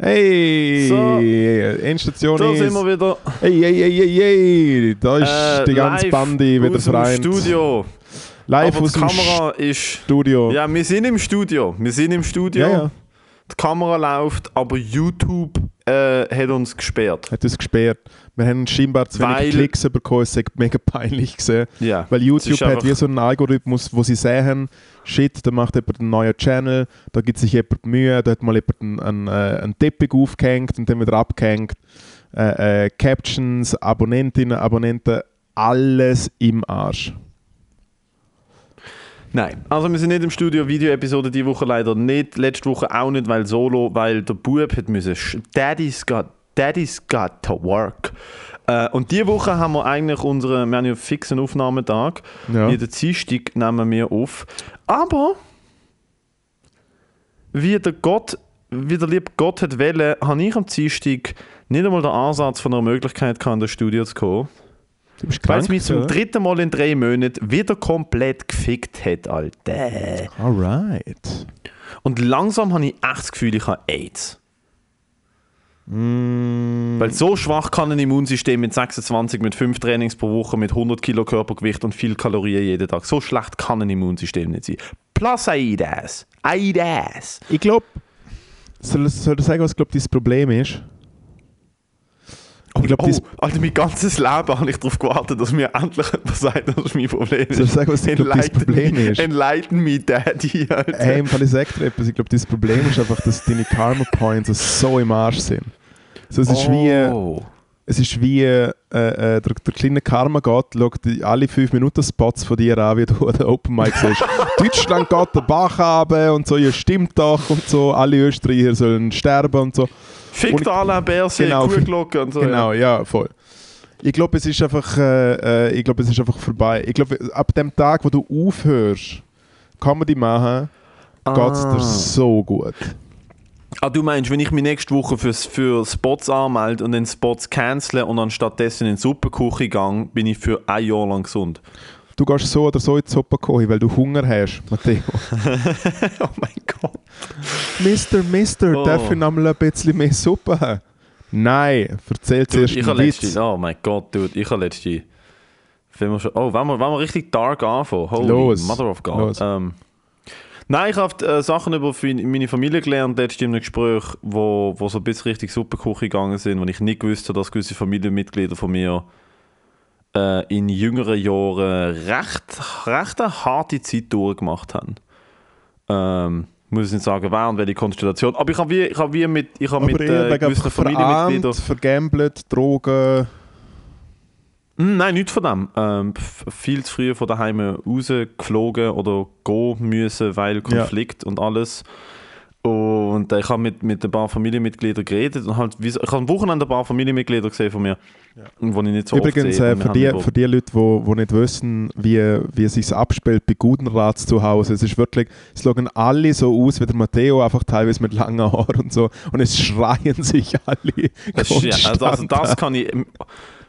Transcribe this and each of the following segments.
Hey! So. Endstation Da ist... sind wir wieder. Hey, hey, hey, hey, hey! Da ist Äh, die ganze live Bande wieder aus dem vereint. Studio. Live Aber aus die dem Kamera ist. Studio. Ja, wir sind im Studio. Wir sind im Studio. ja, ja. Die Kamera läuft, aber YouTube äh, hat uns gesperrt. Hat uns gesperrt. Wir haben scheinbar zu wenig Weil- Klicks bekommen, es ist mega peinlich gesehen. Ja. Weil YouTube hat wie so einen Algorithmus, wo sie sehen, shit, da macht jemand einen neuen Channel, da gibt sich jemand Mühe, da hat mal jemand einen, einen, äh, einen Teppich aufgehängt und dann wieder abgehängt. Äh, äh, Captions, Abonnentinnen, Abonnenten, alles im Arsch. Nein, also wir sind nicht im Studio. Video-Episode die Woche leider nicht. Letzte Woche auch nicht, weil Solo, weil der Bub hat müssen. Daddy's got, Daddy's got to work. Äh, und diese Woche haben wir eigentlich unseren, wir haben ja einen fixen Aufnahmetag. Ja. Jeden Dienstag nehmen wir auf. Aber wie der Gott, wie der liebe Gott hat wollen, habe ich am Dienstag nicht einmal den Ansatz von einer Möglichkeit gehabt, in das Studio zu kommen. Du bist Weil krank, es mich zum dritten Mal in drei Monaten wieder komplett gefickt hat, Alter. Alright. Und langsam habe ich echt das Gefühl, ich habe AIDS. Mm, Weil so schwach kann ein Immunsystem mit 26, mit 5 Trainings pro Woche, mit 100 Kilo Körpergewicht und viel Kalorien jeden Tag. So schlecht kann ein Immunsystem nicht sein. Plus AIDS. AIDS. ich glaube, soll, soll ich sagen, was glaub, dein Problem ist? Ich glaube, oh, dein Alter, mein ganzes Leben habe ich darauf gewartet, dass mir endlich jemand sagt, dass mein Problem ist. Soll ich sagen, was ich glaub, dein Problem ist? Enlighten me, Daddy. Alter. Hey, im Fall ich dir etwas, ich glaube, das Problem ist einfach, dass deine Karma Points so im Arsch sind. So, es ist wie, Oh. es ist wie äh, äh, der, der kleine Karma-Gott schaut die- alle 5 Minuten Spots von dir an, wie du an der Open Mic siehst. Deutschland geht den Bach haben und so, ja stimmt doch und so, alle Österreicher sollen sterben und so. Fickt Alain Berset, Genau, Kuhglocke und so. genau, ja, voll. Ich glaube, es ist einfach, äh, äh, ich glaube, es ist einfach vorbei. Ich glaube, ab dem Tag, wo du aufhörst, Comedy machen, Ja. geht es dir Ah. so gut. Ah, du meinst, wenn ich mich nächste Woche für, für Spots anmelde und dann Spots cancele und dann stattdessen in die Suppenküche gehe, bin ich für ein Jahr lang gesund. Du gehst so oder so in die Suppe kochen, weil du Hunger hast, Matteo. oh mein Gott. Mister, Mister, Oh. darf ich noch mal ein bisschen mehr Suppe haben? Nein, erzähl zuerst ich einen Witz. letzte, oh mein Gott, dude, ich habe letzte, schon, oh, wenn wir, wenn wir richtig dark anfangen, holy Los, mother of God. los. Ähm, nein, ich habe äh, Sachen über meine Familie gelernt, letztens in einem Gespräch, wo, wo so ein bisschen richtig Suppenküche gegangen sind, wo ich nicht gewusst habe, dass gewisse Familienmitglieder von mir äh, in jüngeren Jahren recht, recht eine harte Zeit durchgemacht haben. Ähm, muss ich nicht sagen, wer und welche Konstellation. Aber ich habe wie, ich habe wie mit, ich Aber mit äh, gewissen Familienmitgliedern... vergambelt, Drogen. Mm, Nein, nichts von dem. Ähm, viel zu früh von daheim rausgeflogen oder gehen müssen, weil Konflikt und alles. Und äh, ich habe mit, mit ein paar Familienmitgliedern geredet und halt, ich habe am Wochenende ein paar Familienmitglieder gesehen von mir, ja. wo ich nicht so Übrigens, äh, für, die, für die Leute, die, die nicht wissen, wie, wie es sich abspielt bei Gudenrats zu Hause, es ist wirklich, es schauen alle so aus wie der Matteo, einfach teilweise mit langen Haaren und so. Und es schreien sich alle. Das, ist- ja, also, also das an. kann ich.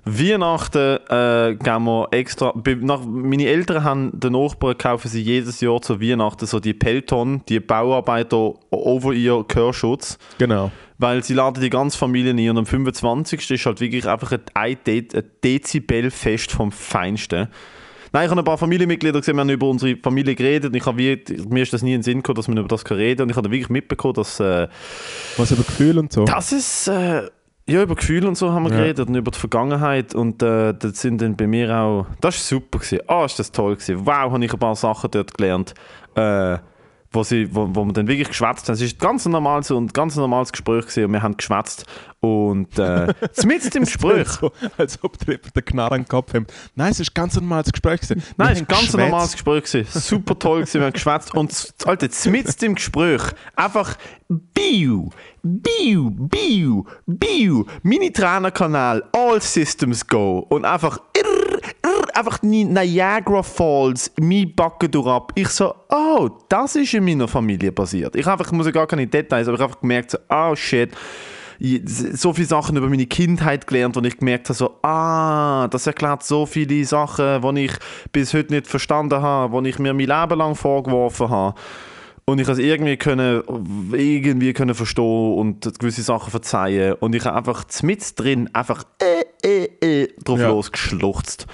Weihnachten äh, gehen wir extra. Nach, meine Eltern haben den Nachbarn kaufen sie jedes Jahr zu Weihnachten so die Pelton, die Bauarbeiter over ihr Gehörschutz. Genau. Weil sie laden die ganze Familie ein und am 25. ist halt wirklich einfach ein, De ein Dezibelfest vom Feinsten. Nein, ich habe ein paar Familienmitglieder gesehen, wir haben über unsere Familie geredet und ich habe wie, mir ist das nie in den Sinn gekommen, dass man über das kann reden und ich habe wirklich mitbekommen, dass äh, Was über Gefühl und so. das ist, äh, ja, über Gefühle und so haben wir Ja. geredet und über die Vergangenheit und äh, das sind dann bei mir auch, das ist super gewesen, ah, ist das toll gewesen, wow, habe ich ein paar Sachen dort gelernt, äh, wo, sie, wo, wo wir dann wirklich geschwätzt haben. Es ist ganz normal so ein ganz normales Gespräch gewesen und wir haben geschwätzt und äh, mitten im Gespräch, So, als ob der den Knarre an den Kopf hat. Nein, es ist ganz ein normales Gespräch. gewesen. Nein, es haben war ein ganz geschwätzt. normales Gespräch. Gewesen. Super toll, gewesen, wir haben geschwätzt. Und Alter, mitten im Gespräch einfach Biu, Biu, Biu, Biu, Mini-Trainerkanal, All Systems Go. Und einfach irr, einfach Ni- Niagara Falls, mein Backen durchab. Ich so, oh, das ist in meiner Familie passiert. Ich einfach, ich muss ja gar keine Details, aber ich habe einfach gemerkt, so, oh shit so viele Sachen über meine Kindheit gelernt und ich gemerkt habe, so, ah, das erklärt so viele Sachen, die ich bis heute nicht verstanden habe, die ich mir mein Leben lang vorgeworfen habe. Und ich es irgendwie können, irgendwie können verstehen und gewisse Sachen verzeihen. Und ich habe einfach mit drin einfach äh, äh, äh drauf Ja. losgeschluchzt.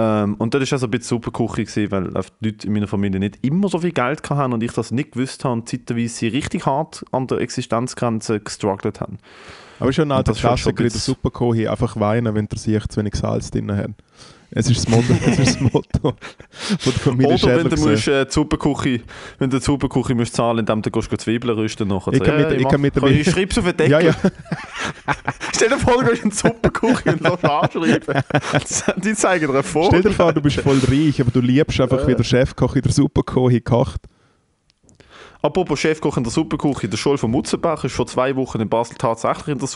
Ähm, und das war also ein bisschen Superküche, gewesen, weil die Leute in meiner Familie nicht immer so viel Geld hatten und ich das nicht gewusst habe und zeitweise sie richtig hart an der Existenzgrenze gestruggelt haben. Aber schon ein alter Klassiker in der Superkohi, einfach weinen, wenn der sich zu wenig Salz drin hat. Es ist das Motto, es ist das Motto von der Familie Oder wenn du musst, äh, die wenn du die Superküche musst zahlen, indem du gehst Zwiebeln rüsten nachher. Ich kann mit- ich kann mit der- ich schreib's auf den Deckel. Ja, ja. Stell dir vor, du gehst in die Superküche und lässt anschreiben. Die zeigen dir Vogel. Stell dir vor, du bist voll reich, aber du liebst einfach, wie der Chefkoch in der Superkohi kocht. Apropos Chefkoch in der Superküche, der Scholl von Mutzenbach war vor zwei Wochen in Basel tatsächlich in der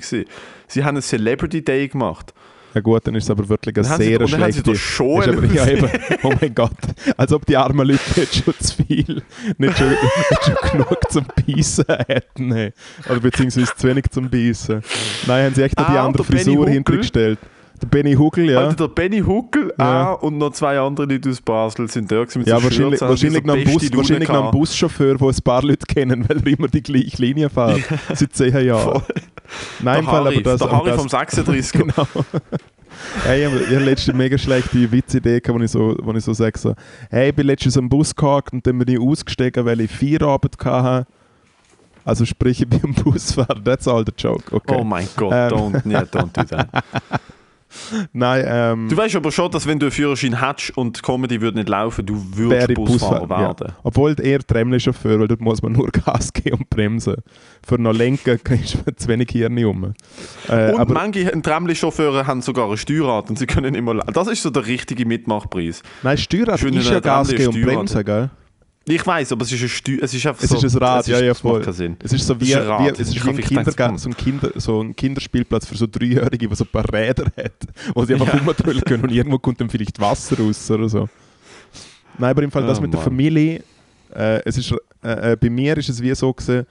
gewesen. Sie haben einen Celebrity Day gemacht. Ja gut, dann ist es aber wirklich eine Dann sehr dann sie schlechte... doch schon ist aber, ja, eben, oh mein Gott. Als ob die armen Leute nicht schon zu viel, nicht schon, nicht schon genug zum Beißen hätten. Hey. Oder beziehungsweise zu wenig zum Beißen. Nein, haben sie echt noch die Ah, andere Frisur hintergestellt. Der Benny Huckel, ja. Alter, der Benny Huckel Ja. auch und noch zwei andere Leute aus Basel sind da gewesen mit Ja, so wahrscheinlich, wahrscheinlich, noch Bus, wahrscheinlich noch ein. Buschauffeur, der ein paar Leute kennen, weil er immer die gleiche Linie fährt. Seit zehn Jahren. Nein, Der im Fall, Harry, aber das, der Harry das, vom 36 Genau. hey, ich habe eine mega schlechte Witzidee, gehabt, wo ich so, wo ich so sage, so, hey, ich bin letztens am Bus gehakt und dann bin ich ausgestiegen, weil ich Feierabend hatte. Also sprich, ich bin am Busfahrer. That's all the joke. Okay. Oh mein Gott, Ähm. don't, yeah, don't do that. Nein, ähm, Du weißt aber schon, dass wenn du einen Führerschein hättest und die Comedy würde nicht laufen, du würdest Busfahrer. Ja. werden. Obwohl eher Tremli-Chauffeur, weil dort muss man nur Gas geben und bremsen. Für noch lenken ist man zu wenig Hirn um. Äh, Und aber manche Tramli-Chauffeure haben sogar ein Steuerrad und sie können immer... Das ist so der richtige Mitmachpreis. nein, Steuerrad ist ja Gas geben und bremsen, gell? Ich weiß, aber es ist ein Steu es ist einfach Es so, ist ein Rad, es ja, ja, das macht voll. Es ist so Es wie, ist ein wie, es ist wie ein, Kindergarten, so, ein Kinder, so ein Kinderspielplatz für so Dreijährige, der so ein paar Räder hat, wo sie einfach Ja. rumtrüllen können und irgendwo kommt dann vielleicht Wasser raus oder so. Nein, aber im Fall das Oh mit der Mann. Familie, äh, es ist, äh, äh, bei mir ist es wie so gewesen,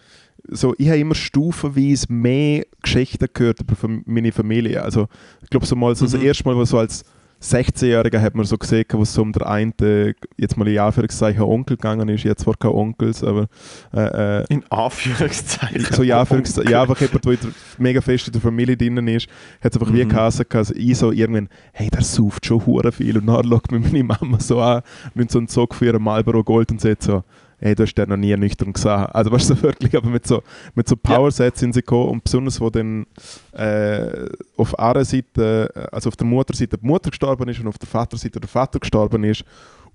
so, ich habe immer stufenweise mehr Geschichten gehört über meine Familie. Also ich glaube so mal so das Mhm. erste Mal, wo so als 16-Jähriger hat man so gesehen, wo es so um der eine, jetzt mal in Anführungszeichen Onkel gegangen ist, jetzt zwar keine Onkels, aber äh, äh, In Anführungszeichen. so ja, für, ja, einfach jemand, der mega fest in der Familie drin ist, hat es einfach wie Mhm. geheißen, also ich so irgendwann, hey, der sauft schon hure viel und dann schaut mir meine Mama so an, nimmt so einen Zug für ihren Marlboro Gold und sagt so, hey, du hast den noch nie nüchtern gesehen. Also weißt du, so wirklich, aber mit so, mit so Power-Sets sind sie gekommen und besonders, wo dann äh, auf einer Seite, also auf der Mutterseite die Mutter gestorben ist und auf der Vaterseite der Vater gestorben ist,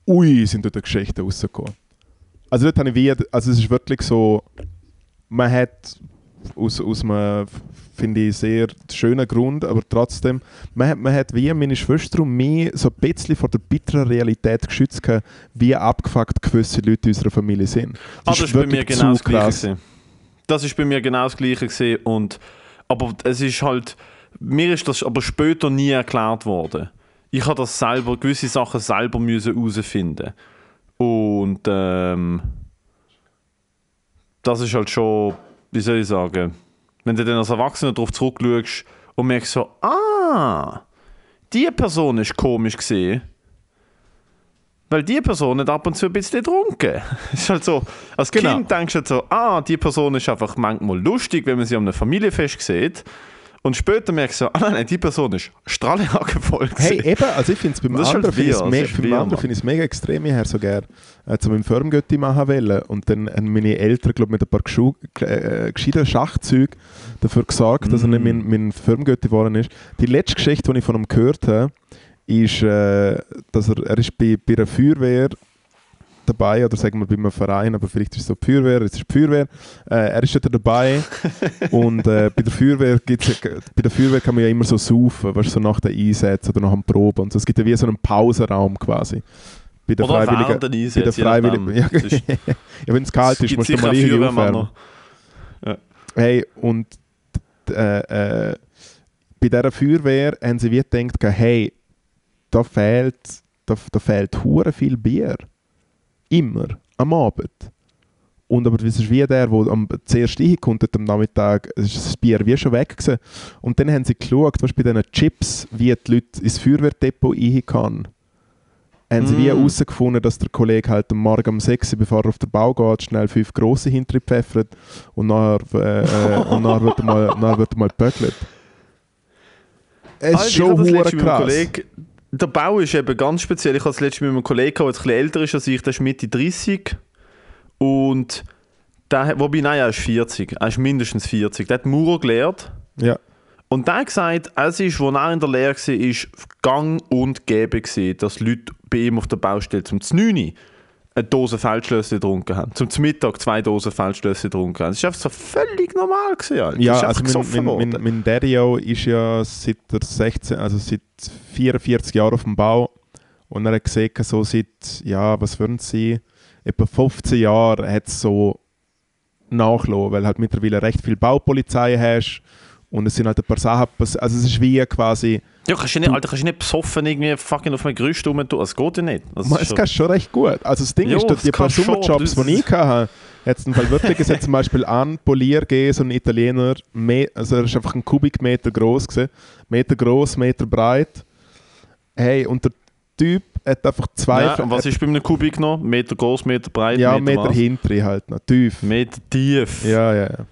ui, sind dort Geschichten rausgekommen. Also dort habe ich wie, also es ist wirklich so, man hat aus, aus einem, finde ich, sehr schönen Grund, aber trotzdem, man hat, man hat wie meine Schwester und mich so ein bisschen vor der bitteren Realität geschützt, gehabt, wie abgefuckt gewisse Leute in unserer Familie sind. Ah, das ist bei mir genau das Gleiche. Das ist bei mir genau das Gleiche gewesen und aber es ist halt mir ist das aber später nie erklärt worden. Ich habe das selber gewisse Sachen selber müssen herausfinden und ähm, das ist halt schon, wie soll ich sagen, wenn du dann als Erwachsener darauf zurückschaust und merkst so, ah, die Person ist komisch gesehen. Weil die Person hat ab und zu ein bisschen getrunken. ist halt so, als Genau. Kind denkst du halt so, ah, die Person ist einfach manchmal lustig, wenn man sie an einem Familienfest sieht. Und später merkst du so, ah nein, nein, die Person ist strahlenhagevoll Hey, gewesen. eben, also ich finde es beim Das halt anderen finde ich es weird, me beim anderen ich es mega extrem, ich her so gerne äh, zu meinem Firmengötti machen wollen. Und dann haben meine Eltern, glaube mit ein paar geschu- äh, gescheiten Schachzügen dafür gesorgt, dass er nicht Mm. mein, mein Firmengötti geworden ist. Die letzte Geschichte, die ich von ihm gehört habe, ist, äh, dass er, er ist bei, bei einer Feuerwehr dabei, oder sagen wir bei einem Verein, aber vielleicht ist es so Feuerwehr, es ist Feuerwehr. Äh, er ist dort dabei und äh, bei, der Feuerwehr gibt's, ja- bei der Feuerwehr kann man ja immer so saufen, weißt, so nach den Einsätzen oder nach dem Proben und so. Es gibt ja wie so einen Pausenraum quasi. Bei der Oder Freiwilligen. den bei der Freiwilligen ja, ja, wenn es kalt ist, musst du mal irgendwie aufwärmen. Hey, und äh, äh, bei dieser Feuerwehr haben sie wie gedacht, hey, da fehlt, da, da fehlt hure viel Bier. Immer, am Abend. Und aber das ist wie der, der am zuerst reinkommt am Nachmittag, ist das Bier wie schon weg gewesen. Und dann haben sie geschaut, was bei diesen Chips, wie die Leute ins Feuerwehrdepot rein kann. haben sie wie Mm. herausgefunden, dass der Kollege halt am Morgen um 6 Uhr, bevor er auf den Bau geht, schnell fünf grosse hinterpfeffert und nachher, äh, äh, und nachher wird er mal, nachher wird er mal geböckelt. Es Alter, ist ich schon das letzte meinem krass. Kollegen- Der Bau ist eben ganz speziell. Ich hatte das letzte mit einem Kollegen, der ein bisschen älter ist als ich, der ist Mitte 30. Und der, wobei, nein, er ist 40. Er ist mindestens 40. Der hat Maurer gelehrt. Ja. Und der hat gesagt, es ist, als er in der Lehre war, ist gang und gäbe gewesen, dass Leute bei ihm auf der Baustelle zum 9 eine Dose Feldschlösser getrunken haben. Zum Mittag zwei Dosen Feldschlösser getrunken haben. Das ist einfach so völlig normal gewesen. Alter. Ja, also mein, mein, mein, mein Daddy-O ist ja seit der 16, also seit 44 Jahren auf dem Bau und er hat gesehen, so seit, ja, was würden sie, etwa 15 Jahren hat es so nachgelassen, weil halt mittlerweile recht viel Baupolizei hast und es sind halt ein paar Sachen, also es ist wie quasi, Ja, kannst du nicht, Alter, kannst du nicht besoffen irgendwie fucking auf einem Gerüst rumtun. Das geht ja nicht. Das man, es schon- geht schon recht gut. Also das Ding Jo, ist, dass die paar Sommerjobs, die ich hatte, hat es im Fall wirklich, es hat zum Beispiel an Polier gegeben, so ein Italiener, also er ist einfach ein Kubikmeter groß gewesen, Meter groß, Meter breit. Hey, und der Typ hat einfach zwei, ja, und was ist bei einem Kubik noch? Meter groß, Meter breit, ja, Meter, Meter was? hinter halt noch, tief. Meter tief. Ja, ja, ja.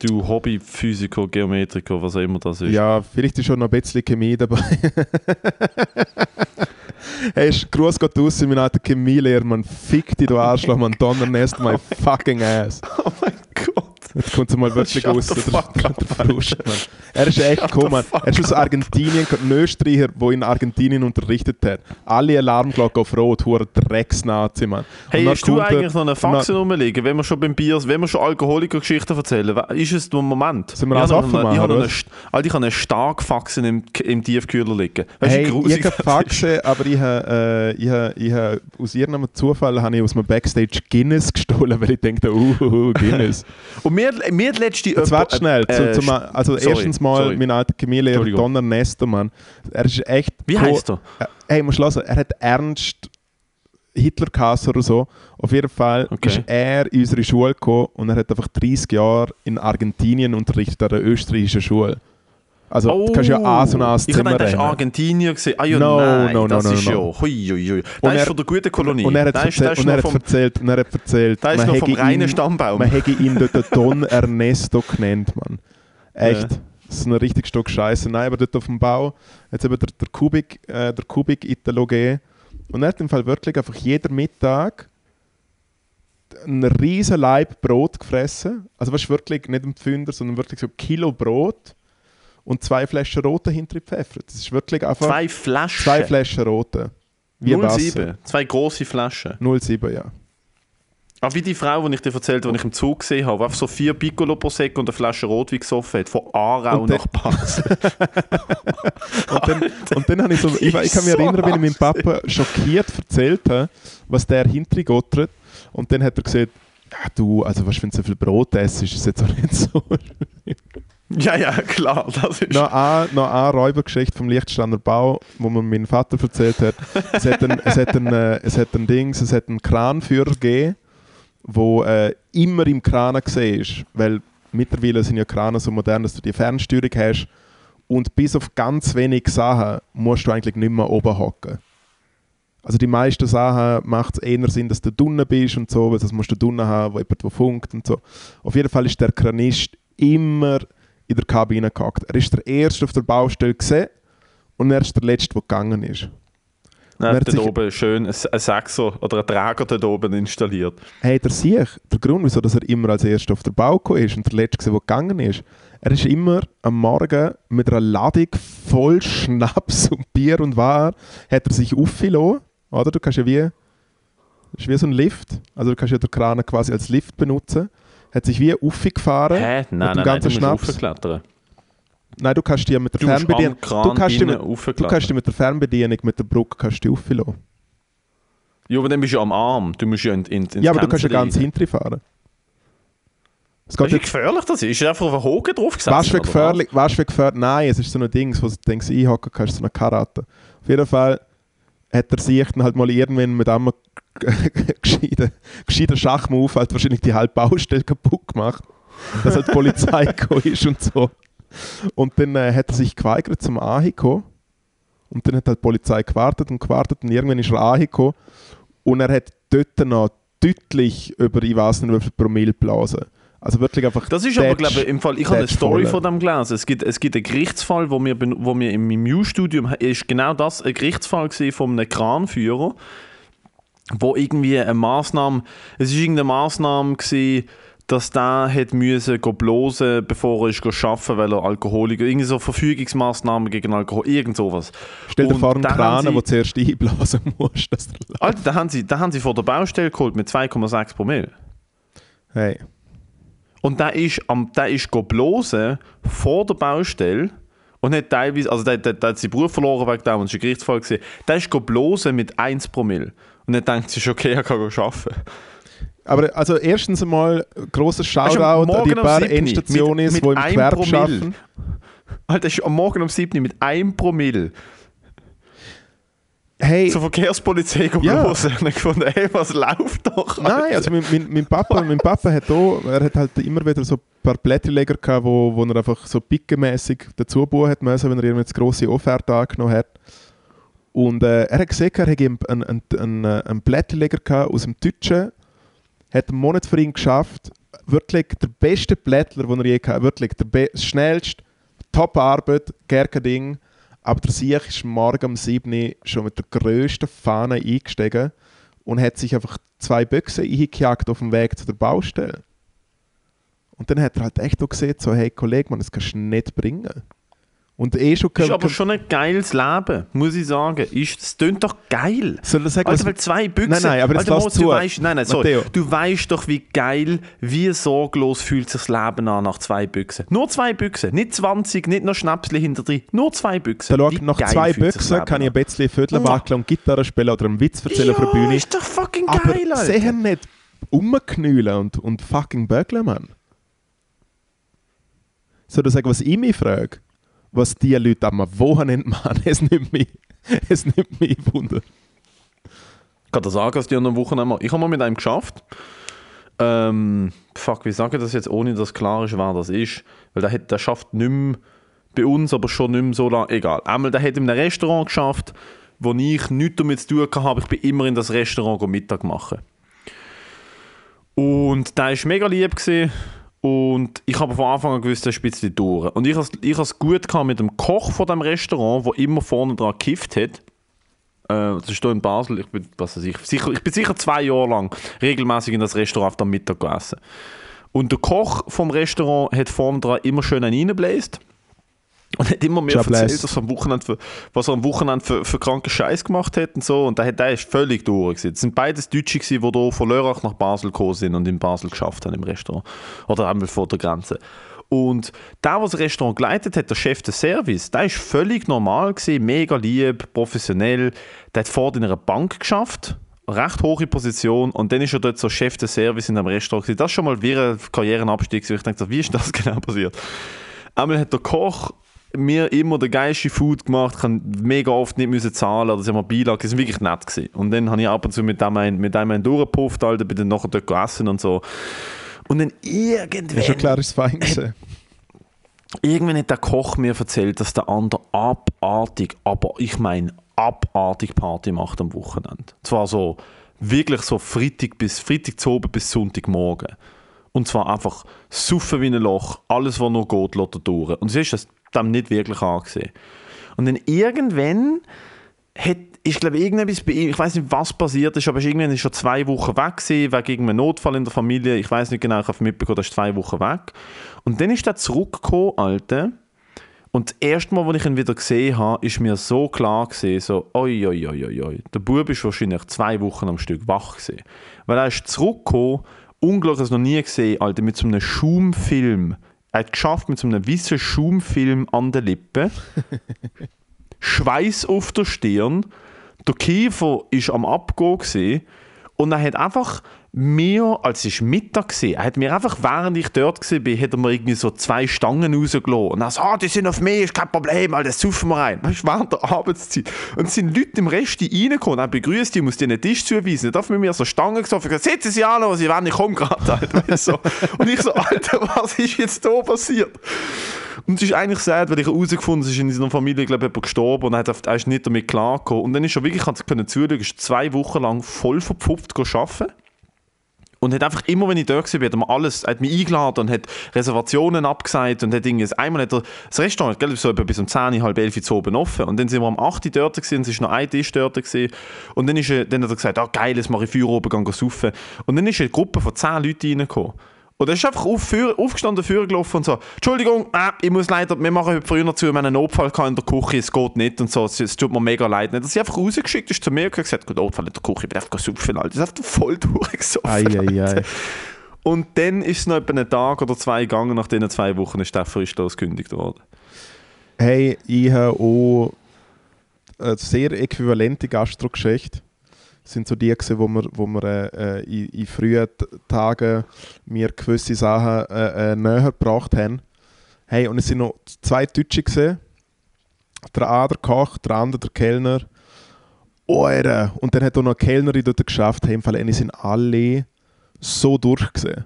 Du Hobbyphysiker, Geometriker, was auch immer das ist. Ja, vielleicht ist schon noch ein bisschen Chemie dabei. hey, Gruß geht raus, mein alter Chemielehrer, man. Fick dich, du Arschloch, man. Donnernest my fucking ass. Oh mein Gott. Jetzt kommt es mal wirklich raus. Er ist echt gekommen. Er ist aus Argentinien, ein Österreicher, der in Argentinien unterrichtet hat. Alle Alarmglocken auf Rot, hure Drecksnazi, Mann. Hey, hast du eigentlich noch eine Faxe rumliegen, wenn wir schon beim Bier, wenn wir schon Alkoholiker-Geschichten erzählen? Ist es der Moment? Sind wir Ich alles offen eine- ich habe eine, Alter, ich habe eine starke Faxe im, im Tiefkühler liegen. Hey, ich habe das Faxe, aber ich habe, äh, ich habe, ich habe aus irgendeinem Zufall habe ich aus meinem Backstage Guinness gestohlen, weil ich dachte, uh, uh, Guinness. ist? Und mir, mir hat letzte Jetzt warte schnell. äh, zu, zum, also sorry, erstens mal, sorry. mein alter Chemielehrer. Donner Nestor, Mann. Er ist echt... Wie heißt er? Äh, Hey, musst hören, er hat ernst Hitler gehasst oder so. Auf jeden Fall Okay. ist er in unsere Schule gekommen und er hat einfach 30 Jahre in Argentinien unterrichtet an einer österreichischen Schule. Also du kannst ja A so ein Oh, Ich Zimmer habe das rechnen. Argentinier gesehen. Ah ja, No, nein, no, no, das no, ist no. ja... Hui, hui, hui. Und Das er- ist von der guten Kolonie. Und er hat, erzählt, und er noch hat vom, erzählt, und er hat erzählt, das ist noch vom reinen ihn- Stammbaum. man hätte ihn dort Don Ernesto genannt, Mann. Echt. Ja. Das ist ein richtig Stück Scheiße. Nein, aber dort auf dem Bau hat eben der, der Kubik, äh, der Kubik Italo gegeben. Und er hat im Fall wirklich einfach jeden Mittag einen riesen Leib Brot gefressen. Also was wirklich nicht ein Pfünder, sondern wirklich so ein Kilo Brot und zwei Flaschen Rote hinter Pfeffer. Das ist wirklich einfach Zwei Flaschen. zwei Flaschen Rote. Wie Wasser. 07. Zwei große Flaschen. 07, ja. Ah, wie die Frau, die ich dir erzählt habe, die ich im Zug gesehen habe, einfach so vier Piccolo Prosecco und eine Flasche Rotwein gesoffen hat, von Aarau Und nach Basel. Und dann, und dann habe ich so, ich, ich kann mich so erinnern, wie ich meinem Papa schockiert erzählt habe, was der hintergottert. Und dann hat er gesagt, ja du, also was, wenn du so viel Brot isst, ist es jetzt auch nicht so. Ja, ja, klar, das ist... noch, eine, noch eine Räubergeschichte vom Lichtstander Bau, wo mir mein Vater erzählt hat. Es hat ein, es hat ein, äh, es hat ein Dings, es hat einen Kranführer gegeben, wo äh, immer im Kran ist, weil mittlerweile sind ja Krane so modern, dass du die Fernsteuerung hast und bis auf ganz wenig Sachen musst du eigentlich nicht mehr oben hocken. Also die meisten Sachen macht es eher Sinn, dass du drinnen bist und so, weil das musst du drinnen haben, wo jemand wo funkt und so. Auf jeden Fall ist der Kranist immer in der Kabine gehockt. Er ist der Erste auf der Baustelle gesehen und er ist der Letzte, der gegangen ist. Nein, er hat dort oben schön ein, Sechser oder ein Träger dort oben installiert. Hey, der Sieg, der Grund, wieso dass er immer als Erster auf der Bau gekommen ist und der Letzte, der gegangen ist, er ist immer am Morgen mit einer Ladung voll Schnaps und Bier und War, hat er sich aufgelassen, oder? Du kannst ja wie, das ist wie so ein Lift, also du kannst ja den Kran quasi als Lift benutzen, hat sich wie aufgefahren. Hä? dem Nein, nein, nein, ganzen du musst Schnaps. raufklettern. Nein, du kannst dir mit der Du musst Fernbedienung, du kannst dir mit, du kannst dir mit der Fernbedienung, mit der Brücke kannst du auflassen. Ja, aber dann bist du am Arm. Du musst ja in, in, ins Ja, aber du kannst ja ganz hinten fahren. Es geht Weißt du, wie gefährlich das ist? Ist einfach auf einen Hogen drauf gesessen? Weißt du, wie gefährlich, weißt, du, wie gefährlich, nein, es ist so ein Ding, wo du denkst, einhocken kannst, so eine Karate. Auf jeden Fall hat er sich dann halt mal irgendwann mit einem gescheiten, gescheiten Schachmove halt wahrscheinlich die halbe Baustelle kaputt gemacht, dass halt die Polizei gekommen ist und so. Und dann äh, hat er sich geweigert zum Ankommen Und dann hat halt die Polizei gewartet und gewartet und irgendwann ist er angekommen und er hat dort noch deutlich über, ich weiß nicht, wie viel Promille geblasen. Also wirklich einfach. Das ist aber, glaube ich, im Fall, ich habe eine Story voll. von dem gelesen. Es gibt, es gibt einen Gerichtsfall, wo wir, wo wir im MU-Studium, ist genau das, ein Gerichtsfall gewesen von einem Kranführer, wo irgendwie eine Maßnahme, es ist irgendeine Maßnahme gewesen, dass der hat müssen blosen, bevor er ist arbeiten, weil er Alkoholiker, irgendwie so Verfügungsmaßnahmen gegen Alkohol, irgend sowas. Stell dir vor, einen Kran, sie- der zuerst einblasen muss. Dass Alter, da haben sie, da haben sie vor der Baustelle geholt mit 2,6 Promille. hey. Und der ist, am, der ist blosen vor der Baustelle und hat teilweise, also der, der, der hat seinen Beruf verloren wegen dem und war ein Gerichtsfall. Gewesen. Der ist go blosen mit 1 Promille. Und dann denkt sie, ist okay, er kann arbeiten. Aber also erstens einmal du Shoutout an die um paar 7 Endstationen, die im Gewerbe arbeiten. Alter, ist am Morgen um 7 Uhr mit 1 Promille Hey, zur Verkehrspolizei Ja. blosen. Und gefunden, hey, was läuft doch? Nein, also mein, mein, mein, Papa, mein Papa hat auch, er hat halt immer wieder so ein paar Blätterleger gehabt, wo, wo er einfach so pickenmässig dazu bauen hat müssen, wenn er irgendwie eine grosse Offerte angenommen hat. Und äh, er hat gesehen, er hätte einen, einen, einen, einen, Blätterleger gehabt aus dem Deutschen, hat einen Monat für ihn geschafft, wirklich der beste Blättler, den er je hatte, wirklich der schnellste, Top-Arbeit, kein Ding. Aber der Sieg ist morgen um 7 Uhr schon mit der grössten Fahne eingestiegen und hat sich einfach zwei Büchse eingejagt auf dem Weg zu der Baustelle. Und dann hat er halt echt auch gesehen, so, hey Kollege, man, das kannst du nicht bringen. Und eh schon... Ist aber schon ein geiles Leben, muss ich sagen. Ist, das tönt doch geil. Soll ich sagen, was- weil zwei Büchsen. Nein, nein, aber jetzt Alter, zu. Du weißt, nein, nein, sorry. Matteo. Du weißt doch, wie geil, wie sorglos fühlt sich das Leben an nach zwei Büchsen. Nur zwei Büchsen, nicht 20, nicht noch Schnäpsli hinter drin. Nur zwei Büchsen. Da nach zwei Büchsen kann ich ein bisschen Viertel wackeln und Gitarre spielen oder einen Witz erzählen auf der ja, Bühne. ist doch fucking Aber geil, Alter. sicher nicht rumknüllen und, und fucking bögeln, Mann. Soll ich sagen, was ich mich frage? Was die Leute am Wochenende machen, es nimmt mich, es nimmt mich Wunder. Ich kann dir sagen, dass die an einem Wochenende. Ich habe mal mit einem geschafft. Ähm, fuck, wie sage ich das jetzt, ohne dass klar ist, wer das ist? Weil der, hat, der schafft nicht mehr bei uns, aber schon nicht mehr so lange. Egal. Einmal, der hat in einem Restaurant geschafft, wo ich nichts damit zu tun hatte. Ich bin immer in das Restaurant Mittag machen. Und der war mega lieb. Gewesen. Und ich habe von Anfang an gewusst, er ist ein bisschen durch. Und ich habe ich es gut gehabt mit dem Koch von dem Restaurant, der immer vorne dran gekifft hat. Äh, das ist hier in Basel. Ich bin, was weiß ich, sicher, ich bin sicher zwei Jahre lang regelmäßig in das Restaurant am Mittag gegessen. Und der Koch vom Restaurant hat vorne dran immer schön einen reingebläst. Und hat immer mehr Jobless. erzählt, was er am Wochenende für, was er am Wochenende für, für kranken Scheiß gemacht hat und so. Und der, ist völlig durch. gewesen. Das sind beides Deutsche, gewesen, die hier von Lörrach nach Basel gekommen sind und in Basel geschafft haben im Restaurant. Oder einmal vor der Grenze. Und der, der das Restaurant geleitet hat, der Chef des Service, der ist völlig normal gewesen, mega lieb, professionell. Der hat vorher in einer Bank geschafft, recht hohe Position und dann ist er dort so Chef des Service in einem Restaurant gewesen. Das ist schon mal wie ein Karrierenabstieg. Ich denke, so, wie ist das genau passiert? Einmal hat der Koch mir immer den geilsten Food gemacht, ich habe mega oft nicht müssen zahlen oder sie haben Beilage, das war wirklich nett. Gewesen. Und dann habe ich ab und zu mit dem einen, mit dem einen durchgepufft, Alter, bin dann nachher dort gegessen und so. Und dann irgendwann... Ist schon klar, ist fein gewesen. Irgendwann hat der Koch mir erzählt, dass der andere abartig, aber ich meine abartig Party macht am Wochenende. Zwar so wirklich so Freitag bis Freitag zu oben bis Sonntagmorgen. Und zwar einfach suffen wie ein Loch, alles was noch geht, lässt er durch. Und sie ist das dem nicht wirklich angesehen. Und dann irgendwann hat, ist glaube ich irgendetwas bei ihm, ich weiß nicht was passiert ist, aber irgendwann ist er zwei Wochen weg gewesen, wegen irgendeinem Notfall in der Familie, ich weiß nicht genau, ich habe mitbekommen, ist zwei Wochen weg. Und dann ist er zurückgekommen, Alter, und das erste Mal, als ich ihn wieder gesehen habe, ist mir so klar gewesen, so, oi, oi, oi, oi, oi. Der Bub ist wahrscheinlich zwei Wochen am Stück wach gewesen. Weil er ist zurückgekommen, unglaublich noch nie gesehen, Alter, mit so einem Schaumfilm. Er hat geschafft mit so einem weißen Schaumfilm an den Lippen. Schweiß auf der Stirn. Der Kiefer ist am Abgehen und er hat einfach mir, als es Mittag war, er hat mir einfach, während ich dort war, hat er mir irgendwie so zwei Stangen rausgelassen. Und er so, ah, die sind auf mir, ist kein Problem, all das saufen wir rein. Weißt du, während der Arbeitszeit. Und es sind Leute im Rest reingekommen, er begrüßt die, muss den Tisch zuweisen. Darf mit mir so Stangen gesoffen, gesagt, setzen Sie an, was Sie wollen, ich komme gerade. Halt, so. Und ich so, Alter, was ist jetzt da passiert? Und es ist eigentlich sad, weil ich herausgefunden habe, es ist in seiner Familie, glaube ich, jemand gestorben und er, hat, er ist nicht damit klargekommen. Und dann ist er wirklich, ich konnte zuschauen, ist zwei Wochen lang voll verpfupft arbeiten und hat einfach immer, wenn ich dort war, hat er mir alles, hat mich eingeladen und hat Reservationen abgesagt und hat irgendwie, einmal hat er das Restaurant, gell, so bis um 10, halb 11 Uhr oben offen. Und dann sind wir am 8 Uhr dort gewesen, und es ist noch ein Tisch dort gewesen. und dann, ist, dann hat er gesagt, ah geil, jetzt mache ich Feuer oben, gehen saufen. Und dann ist eine Gruppe von 10 Leuten reingekommen und er ist einfach auf, aufgestanden, vorgelaufen und so, Entschuldigung, äh, ich muss leider, wir machen heute früher zu, wir haben einen Notfall in der Küche, es geht nicht und so, es, es tut mir mega leid. Nicht. Dass sie einfach rausgeschickt ist zu mir und gesagt, gut, Notfall in der Küche, ich bin einfach saufen, Alter. Das ist einfach voll durchgesoffen. Ei, ei, ei. Und dann ist es noch etwa einen Tag oder zwei gegangen, nach diesen zwei Wochen ist der fristlos gekündigt worden. Hey, ich habe auch eine sehr äquivalente Gastro-Geschichte sind so die gewesen, wo wir, wo wir äh, in, in, frühen Tagen mir gewisse Sachen äh, äh, näher gebracht haben. Hey, und es sind noch zwei Deutsche gesehen. Der eine der Koch, der andere der Kellner. Eure. Und dann hat auch noch eine Kellnerin dort geschafft. Hey, im Fall, sind alle so durchgesehen.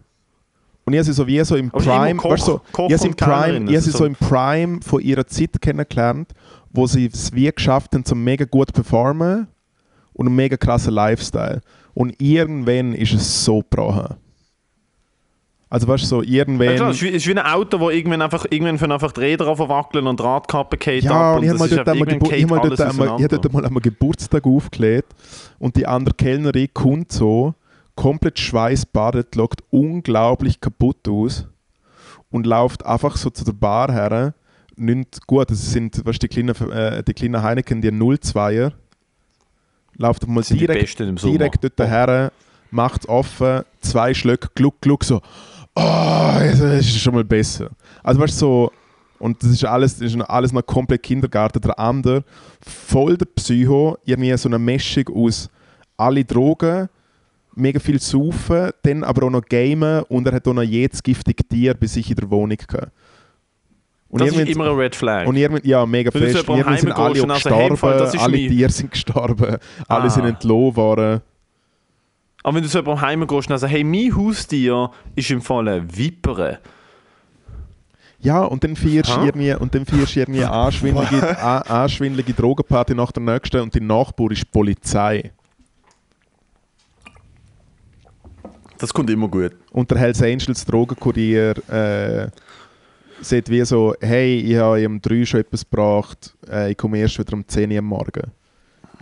Und ich habe sie so wie so im Prime, Koch, weißt, so, Koch ich im Prime, ich sie so im Prime von ihrer Zeit kennengelernt, wo sie es wie geschafft haben, so mega gut performen und einen mega krassen Lifestyle. Und irgendwann ist es so gebrochen. Also weißt du, so irgendwann... Ja, klar, es ist wie ein Auto, wo irgendwann einfach, irgendwann von einfach die Räder wackeln und die Radkappe geht ja, ab. Und ich habe dort, einmal, ich mal dort, einmal, ich dort einmal Geburtstag aufgelegt und die andere Kellnerin kommt so, komplett schweißbadet, schaut unglaublich kaputt aus und läuft einfach so zu der Bar her. Nicht gut, das sind weißt, die kleinen, äh, die kleinen Heineken, die 02er läuft mal direkt, direkt dort her, macht es offen, zwei Schlöcke, gluck, gluck, so, oh, das ist schon mal besser. Also weißt du, so, und das ist alles, das ist alles noch komplett Kindergarten. Der andere, voll der Psycho, irgendwie so eine Mischung aus alle Drogen, mega viel saufen, dann aber auch noch gamen und er hat auch noch jedes giftige Tier bei sich in der Wohnung gehabt. Und das ist immer ein Red Flag. Und ja, mega fest. Irgendwann sind alle gestorben, also alle Tiere sind gestorben, ah. alle sind entlohnt worden. Aber wenn du so beim Heim gehst und sagst, hey, mein Haustier ist im Fall ein. Ja, und dann feierst du irgendwie, und dann feierst irgendwie eine anschwindelige, anschwindelige Drogenparty nach der nächsten und die Nachbar ist Polizei. Das kommt immer gut. Und der Hells Angels Drogenkurier äh, sieht wie so, hey, ich habe um 3 schon etwas gebracht, äh, ich komme erst wieder um 10 Uhr am Morgen.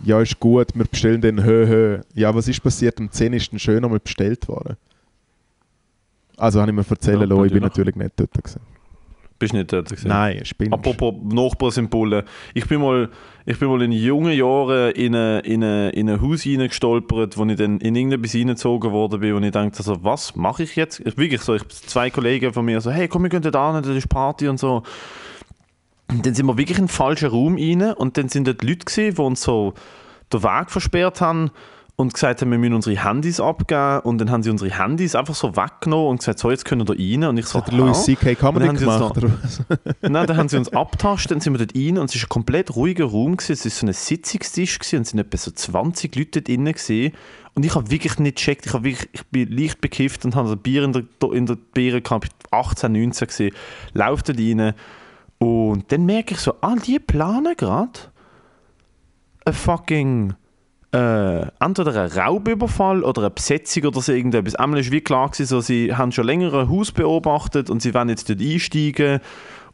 Ja, ist gut, wir bestellen den hö hö. Ja, was ist passiert? Um 10 Uhr ist dann schön einmal bestellt worden. Also habe ich mir erzählen ja, lassen, ich bin natürlich nicht dort gewesen. Bist nicht dort gewesen? Nein, spinnst. Apropos Nachbarsymbole. Ich bin mal, ich bin mal in jungen Jahren in, eine, in, eine, in ein Haus hineingestolpert, wo ich dann in irgendetwas hineingezogen worden bin und ich dachte so, was mache ich jetzt? Ich, wirklich so, ich, zwei Kollegen von mir so, hey komm, wir gehen da hin, das ist Party und so. Und dann sind wir wirklich in den falschen Raum rein und dann sind dort Leute gewesen, die uns so den Weg versperrt haben und gesagt haben, wir müssen unsere Handys abgeben und dann haben sie unsere Handys einfach so weggenommen und gesagt, so, jetzt können wir da rein und ich so, hat Louis C.K. Comedy gemacht? Noch, nein, dann haben sie uns abtascht, dann sind wir dort rein und es war ein komplett ruhiger Raum, gewesen. es war so ein Sitzungstisch gewesen, und es waren etwa so 20 Leute dort drin gewesen. und ich habe wirklich nicht gecheckt, ich, wirklich, ich bin leicht bekifft und habe ein Bier in der, in der Bier gehabt, ich war 18, 19 gewesen, laufe dort rein und dann merke ich so, ah, die planen gerade ein fucking äh, entweder ein Raubüberfall oder eine Besetzung oder so irgendetwas. Einmal war wie klar, gewesen, so, sie haben schon länger ein Haus beobachtet und sie wollen jetzt dort einsteigen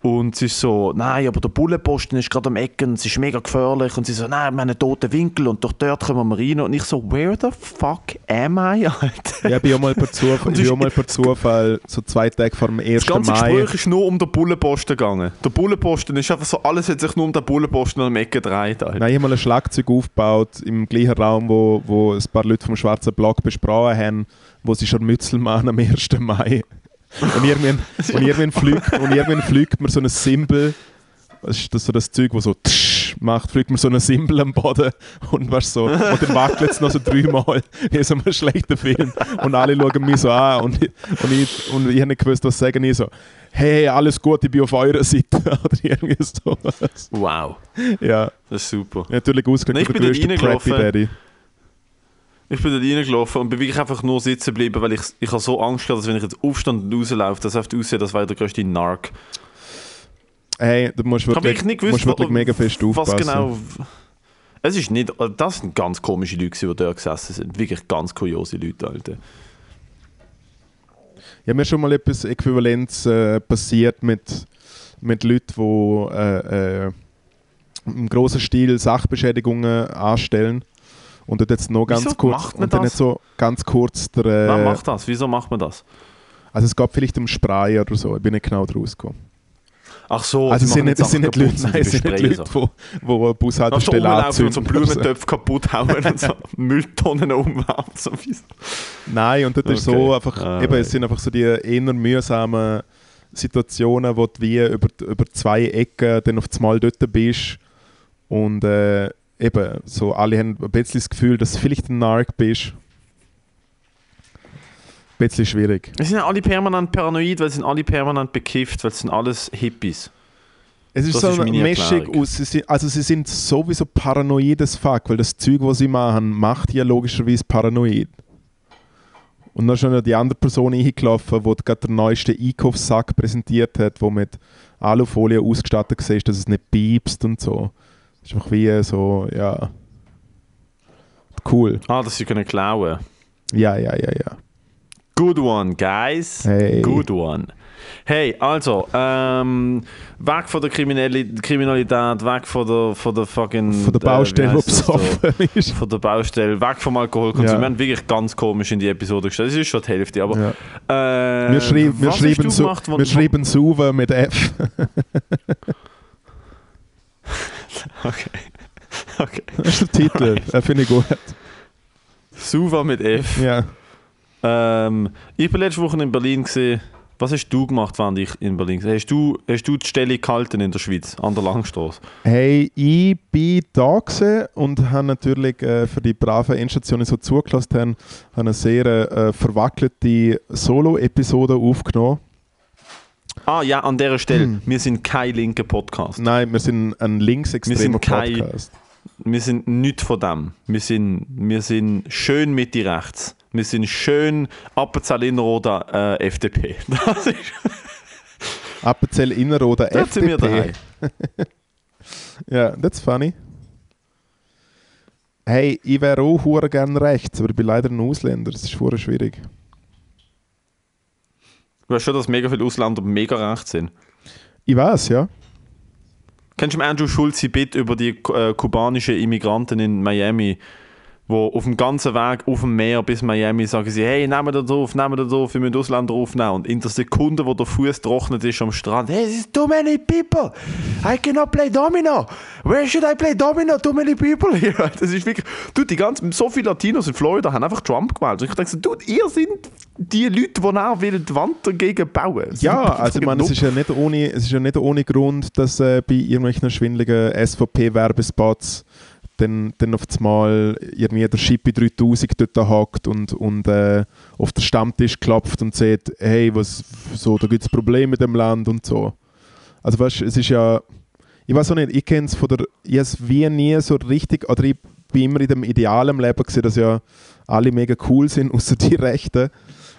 und sie ist so, nein, aber der Bullenposten ist gerade am Ecken, es ist mega gefährlich. Und sie so, nein, wir haben einen toten Winkel und durch dort kommen wir rein. Und ich so, where the fuck am I, Alter? Ja, ich bin auch mal per Zufall, ich bin mal per Zufall so zwei Tage vor dem 1. Mai. Das ganze Gespräch ist nur um den Bullenposten gegangen. Der Bullenposten ist einfach so, alles hat sich nur um den Bullenposten am Ecken gedreht, Alter. Nein, ich habe mal ein Schlagzeug aufgebaut im gleichen Raum, wo, wo ein paar Leute vom Schwarzen Block besprochen haben, wo sie schon Mützelmann am 1. Mai und irgendwann, und irgendwann, fliegt, und irgendwann fliegt mir so ein Symbol, das ist das so das Zeug, wo so tsch macht, fliegt mir so ein Symbol am Boden und weißt so, und dann wackelt es noch so dreimal in so einem schlechten Film und alle schauen mich so an und, ich- und ich, und ich habe nicht gewusst, was sagen. Ich so, hey, alles gut, ich bin auf eurer Seite oder irgendwie sowas. Wow, Ja, das ist super. natürlich ausgelegt Ich der größte. Preppy Daddy. Ich bin dort reingelaufen und bin wirklich einfach nur sitzen geblieben, weil ich, ich habe so Angst gehabt, dass wenn ich jetzt aufstand und rauslaufe, dass es einfach aussieht, das wäre der größte Narc. Hey, du musst wirklich, nicht gewusst, musst wirklich mega fest aufpassen. was genau... Es ist nicht... Das sind ganz komische Leute, die dort gesessen sind. Wirklich ganz kuriose Leute, Alter. Ja, mir ist schon mal etwas Äquivalentes äh, passiert mit, mit Leuten, die äh, äh, im grossen Stil Sachbeschädigungen anstellen. Und dort jetzt noch ganz Wieso kurz macht man und dann das? jetzt so ganz kurz der, äh, macht das? Wieso macht man das? also es gab vielleicht um Spray oder so, ich bin nicht genau draus gekommen. Ach so, also es sind nicht, sind nicht Leute, nein, es sind nicht Leute, besprayen die, die eine. Dann Bushaltestelle so anzünden. so. Blumentöpfe kaputt hauen und so Mülltonnen umwerfen. So Nein, und das ist Okay. so einfach, Ah, eben, right. es sind einfach so die eher mühsamen Situationen, wo du wie über, über zwei Ecken dann auf einmal dort bist und äh, eben, so alle haben ein bisschen das Gefühl, dass du vielleicht ein Narc bist. Ein bisschen schwierig. Wir sind ja alle permanent paranoid, weil sie sind alle permanent bekifft, weil sie sind alles Hippies. Es ist Das so ist eine Mischung aus, sie sind, also sie sind sowieso paranoid as fuck, weil das Zeug, was sie machen, macht ja logischerweise paranoid. Und dann ist schon die andere Person eingelaufen, die gerade den neuesten Einkaufssack präsentiert hat, wo mit Alufolie ausgestattet war, dass es nicht piepst und so. Das ist einfach wie so, ja. Cool. Ah, dass sie können klauen. Ja, ja, ja, ja. Good one, guys. Hey. Good one. Hey, also, ähm, weg von der Kriminali Kriminalität, weg von der, von der fucking... Von der äh, Baustelle, da? besoffen ist. Von der Baustelle, weg vom Alkoholkonsum. Ja. Wir haben wirklich ganz komisch in die Episode gestellt. Das ist schon die Hälfte, aber... Ja. Äh, Wir, schreiben, wir, schreiben gemacht, wo- wir schreiben Suva mit F. Okay. okay. Das ist der Titel. Den finde ich gut. Suva mit F. Ja. Ähm, ich bin letzte Woche in Berlin gesehen. Was hast du gemacht, während ich in Berlin war? Hast du, hast du die Stelle gehalten in der Schweiz, an der Langstrasse? Hey, ich bin da gewesen und habe natürlich äh, für die braven Endstationen, die so zugelassen haben, habe eine sehr äh, verwackelte Solo-Episode aufgenommen. Ah ja, an dieser Stelle. Hm. Wir sind kein linker Podcast. Nein, wir sind ein linksextremer Wir sind kein- Podcast. Wir sind nichts von dem. Wir sind, wir sind schön Mitte rechts. Wir sind schön Appenzell Innerrhoden äh, FDP. Das ist, Appenzell Innerrhoden dort sind wir daheim. FDP. Ja, that's funny. Hey, ich wäre auch hure gern rechts, aber ich bin leider ein Ausländer. Das ist hure schwierig. Du weißt schon, dass mega viele Ausländer mega rechts sind. Ich weiß, ja. Kennst du Andrew Schulze Bit über die äh, kubanischen Immigranten in Miami, wo auf dem ganzen Weg auf dem Meer bis Miami sagen sie, hey, nehmen wir das auf, nehmen wir das auf, wir müssen Ausländer aufnehmen. Und in der Sekunde, wo der Fuß trocknet ist am Strand, hey, there's too many people, I cannot play Domino. Where should I play Domino? Too many people here. Das ist wirklich, du, die ganzen, so viele Latinos in Florida haben einfach Trump gewählt. Und ich denke so, du, ihr sind die Leute, die will die Wand dagegen bauen. Ja, also ich meine, es ist ja nicht ohne, es ist ja nicht ohne Grund, dass äh, bei irgendwelchen schwindeligen SVP-Werbespots dann, dann auf einmal irgendwie der Schippi 3000 dort hockt und, und äh, auf den Stammtisch klopft und sagt, hey, was, so, da gibt es Probleme mit dem Land und so. Also weißt es ist ja, ich weiß auch nicht, ich kenne es von der, ich es wie nie so richtig, oder ich bin immer in dem idealen Leben gesehen, dass ja alle mega cool sind, außer die Rechten.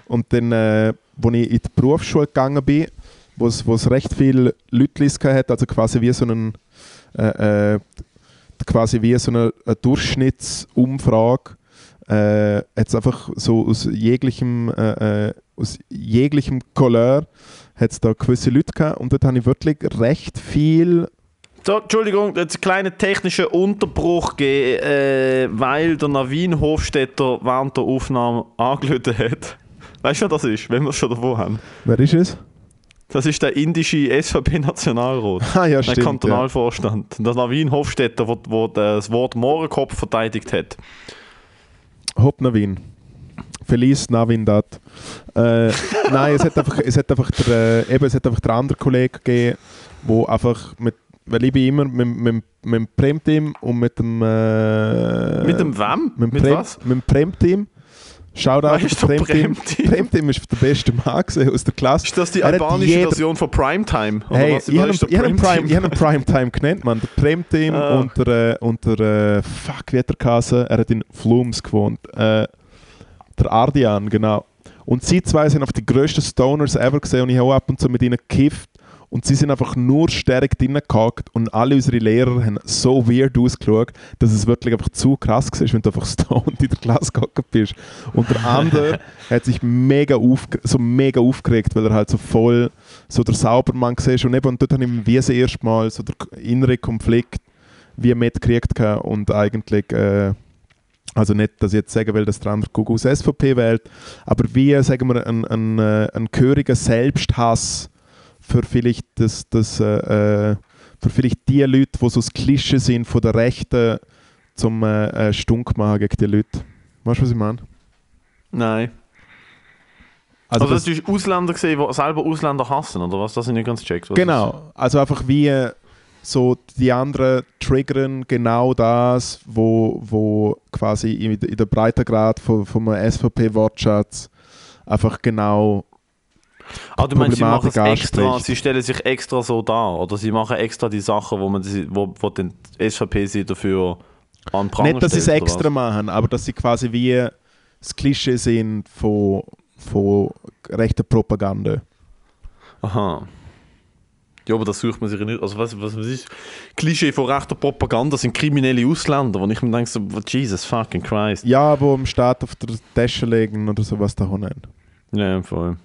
Und dann, äh, als ich in die Berufsschule gegangen bin, wo es wo es recht viele Leute hat, also quasi wie so einen, äh, äh, quasi wie so eine, eine Durchschnittsumfrage, äh, es einfach so aus jeglichem, äh, äh, aus jeglichem Couleur hat es da gewisse Leute gehabt und dort habe ich wirklich recht viel So, Entschuldigung, jetzt einen kleinen technischen Unterbruch gegeben, äh, weil der Navin Hofstetter während der Aufnahme angelötet hat. Weißt du, wer das ist, wenn wir es schon davor haben? Wer ist es? Das ist der indische SVP-Nationalrat. Ah ja, Der stimmt. Ja. Kantonalvorstand. Der Navin Hofstetter, der, der das Wort Mohrenkopf verteidigt hat. Hopp Navin. Feliz Navin dat. Äh, nein, es hat einfach, es hat einfach der, äh, eben, es hat einfach der andere Kollege gegeben, wo einfach mit weil ich bin immer mit, mit, mit dem Prem-Team und mit dem... Äh, Mit dem wem? Mit, dem Mit Prem, was? Mit dem Prem-Team. Shoutout das der Prem-Team. Prem-Team? Prem-Team ist der beste Mann gewesen aus der Klasse. Ist das die Er hat albanische jeder- Version von Primetime? Oder Hey, was? ich Wer habe ist der ihn, ich hab ihn Prime-Team? Prime, ich hab ihn Primetime genannt, man. Der Prem-Team Ah. und der, äh, und der äh, fuck, wie hat er geheißen? Er hat in Flums gewohnt. Äh, der Ardian, genau. Und sie zwei sind einfach die grössten Stoners ever gesehen und ich habe auch ab und zu mit ihnen gekifft. Und sie sind einfach nur stark drinnen gehackt und alle unsere Lehrer haben so weird ausgeschaut, dass es wirklich einfach zu krass war, wenn du einfach stoned in der Klasse gehackt bist. Und der andere hat sich mega, aufge so mega aufgeregt, weil er halt so voll so der Saubermann war. Und eben und dort habe ich wie das erste Mal so der innere Konflikt wie mitgekriegt und eigentlich, äh, also nicht, dass ich jetzt sagen will, dass der andere Google aus SVP wählt, aber wie, sagen wir, ein, ein, äh, ein gehöriger Selbsthass für vielleicht das, das äh, äh, für vielleicht die Leute, die so das Klischee sind von der Rechten, zum äh, äh, Stunk machen gegen die Leute. Weißt du, was ich meine? Nein. Also Also, das- das, hast Ausländer gesehen, die selber Ausländer hassen, oder was? Das ich nicht ganz gecheckt. Was Genau, also einfach wie äh, so die anderen triggern genau das, wo, wo quasi in, in der Breitengrad von, vom SVP-Wortschatz einfach genau ist- Ah, du meinst, sie machen es extra, sie stellen sich extra so dar, oder sie machen extra die Sachen, wo man die, wo, wo den SVP sie dafür an den Pranger nicht, dass sie es extra machen, aber dass sie quasi wie das Klischee sind von, von rechter Propaganda. Aha. Ja, aber das sucht man sich nicht. Also, was, was, was ist? Klischee von rechter Propaganda sind kriminelle Ausländer, wo ich mir denke, so, Jesus fucking Christ. Ja, wo im Staat auf der Tasche legen oder sowas da haben. Ja, voll.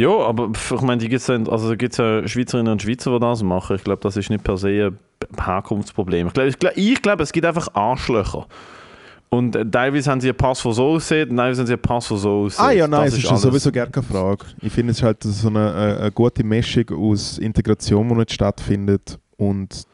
Ja, aber ich meine, die gibt's ja, also gibt es ja Schweizerinnen und Schweizer, die das machen. Ich glaube, das ist nicht per se ein Herkunftsproblem. Ich glaube, ich ich glaub, es gibt einfach Arschlöcher. Und äh, teilweise haben sie einen Pass, der so aussieht, und teilweise haben sie einen Pass, der so aussieht. Ah ja, nein, es ist alles. sowieso gar keine Frage. Ich finde es ist halt so eine, eine, eine gute Mischung aus Integration, die nicht stattfindet und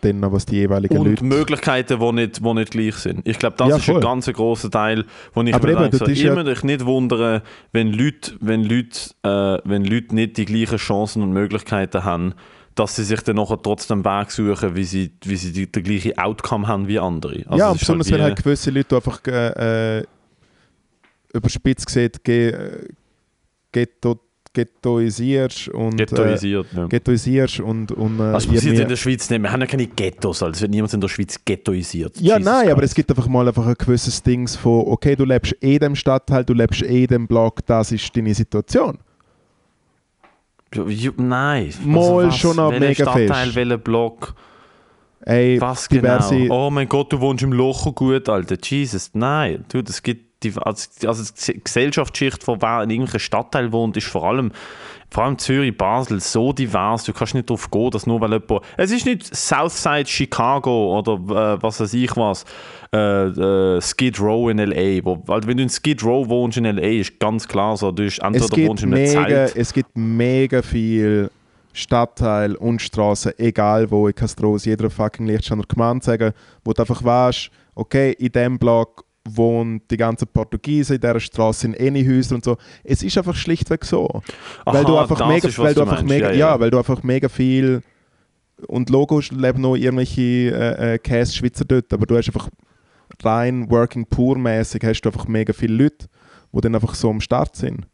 dann was die jeweiligen Und Leute... Möglichkeiten, die nicht, nicht gleich sind. Ich glaube, das Ja, ist ein ganz grosser Teil, wo ich Aber mir eben, denke, so, ja- müsst euch nicht wundern, wenn Leute, wenn, Leute, äh, wenn Leute nicht die gleichen Chancen und Möglichkeiten haben, dass sie sich dann nachher trotzdem Weg suchen, wie sie, wie sie die, den gleichen Outcome haben wie andere. Also ja, und ist besonders halt wenn halt gewisse Leute einfach äh, äh, überspitzt gesagt ge, äh, ghetto, ghettoisierst und... ghettoisiert. Äh, ja. ghettoisierst und... und äh, Das ihr passiert in der Schweiz nicht. Wir haben ja keine Ghettos, also wird niemand in der Schweiz ghettoisiert. Ja, Jesus nein, aber Christ. es gibt einfach mal einfach ein gewisses Ding von, okay, du lebst eh in dem Stadtteil, du lebst eh in dem Block, das ist deine Situation. Ja, Nein. Mal schon noch mega Stadtteil, fest. welcher Block? Ey, Was genau? Oh mein Gott, du wohnst im Loch gut, Alter. Jesus, nein. Du, es gibt die, also, die Gesellschaftsschicht, von wer in irgendeinem Stadtteil wohnt, ist vor allem, vor allem Zürich, Basel so divers. Du kannst nicht darauf gehen, dass nur weil jemand. Es ist nicht Southside Chicago oder äh, was weiß ich was. Äh, äh, Skid Row in L.A. Wo, also wenn du in Skid Row wohnst in L.A., ist ganz klar so, du bist, entweder wohnst in einem mega, Zelt. es gibt mega viel Stadtteil und Straßen, egal wo, dir aus jeder fucking Lichtsteiner Gemeinde sagen, wo du einfach weißt, okay, in dem Block wohnen die ganzen Portugiesen, in dieser Straße sind eh nicht Häuser und so. Es ist einfach schlichtweg so. weil du einfach das mega, ist, was weil du du einfach meinst. mega, Ja, ja, ja. weil du einfach mega viel und Logos leben noch irgendwelche äh, äh, Käse-Schweizer dort, aber du hast einfach rein working poor mäßig hast du einfach mega viele Leute, die dann einfach so am Start sind.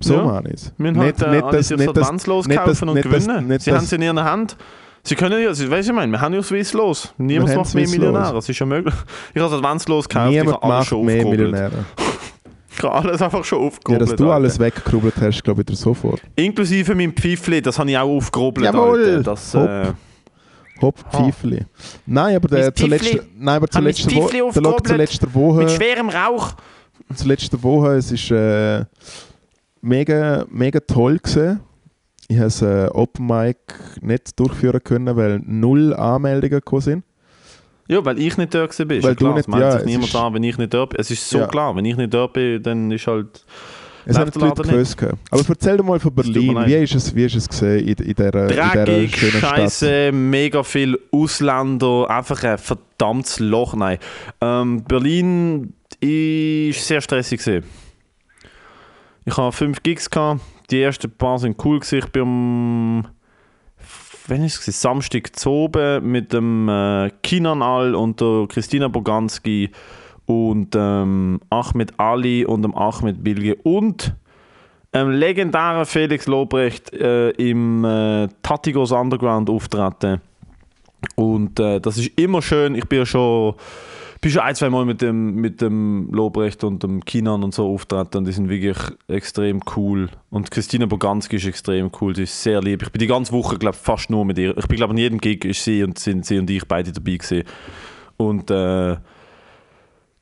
So Ja. meine ich es. Wir haben halt äh, alle sich advantslos nicht das- kaufen und nicht das- gewinnen. nicht Sie das- haben es in ihrer Hand. Sie können ja, sie, weißt du, ich meine, wir haben ja Swiss los. Niemand Wir macht mehr Swiss Millionäre. los. Es ist ja möglich. Ich habe es advantslos gekauft, ich Niemand alles macht schon mehr. Millionäre. Ich habe alles einfach schon Ja, aufgekurbelt. dass du Alter. alles weggekrubbelt hast, glaube ich dir sofort. Inklusive mein Pfeifli, das habe ich auch aufgekurbelt. Jawohl. Alter. Das, Hopp. äh, Hopp, Pfeifli. Nein, aber der zuletzt, nein, aber zuletzt, Wo der zuletzt Woche, mit schwerem Rauch. zuletzt Woche, es ist äh, mega, mega toll gewesen. Ich habe das äh, Open Mic nicht durchführen können, weil null Anmeldungen gekommen sind. Ja, weil ich nicht da gewesen bin. Ist Weil ja klar, du nicht- es meldet ja, sich niemand an, wenn ich nicht da bin. Es ist so Ja. klar, wenn ich nicht da bin, dann ist halt... Es haben die Leute gewusst. Aber erzähl doch mal von Berlin. Wie ist es, wie ist es gesehen in, in dieser, in dieser Dreckig, schönen Stadt? scheiße, mega viel Ausländer, einfach ein verdammtes Loch. Nein. Ähm, Berlin ist sehr stressig. Gewesen. Ich habe fünf Gigs gehabt. Die ersten paar sind cool gewesen. Ich bin am wenn es Samstag zu oben mit dem äh, Kinan Al und der Christina Boganski und ähm, Ahmed Ali und dem Ahmed Bilge und ähm, legendären Felix Lobrecht äh, im äh, Tatigos Underground auftreten. Und äh, das ist immer schön. Ich bin ja schon, bin schon ein, zwei Mal mit dem, mit dem Lobrecht und dem Kinan und so auftreten und die sind wirklich extrem cool. Und Christina Boganski ist extrem cool, sie ist sehr lieb. Ich bin die ganze Woche, glaube fast nur mit ihr. Ich bin, glaube an jedem Gig ist sie und sind sie und ich beide dabei gewesen. Und äh,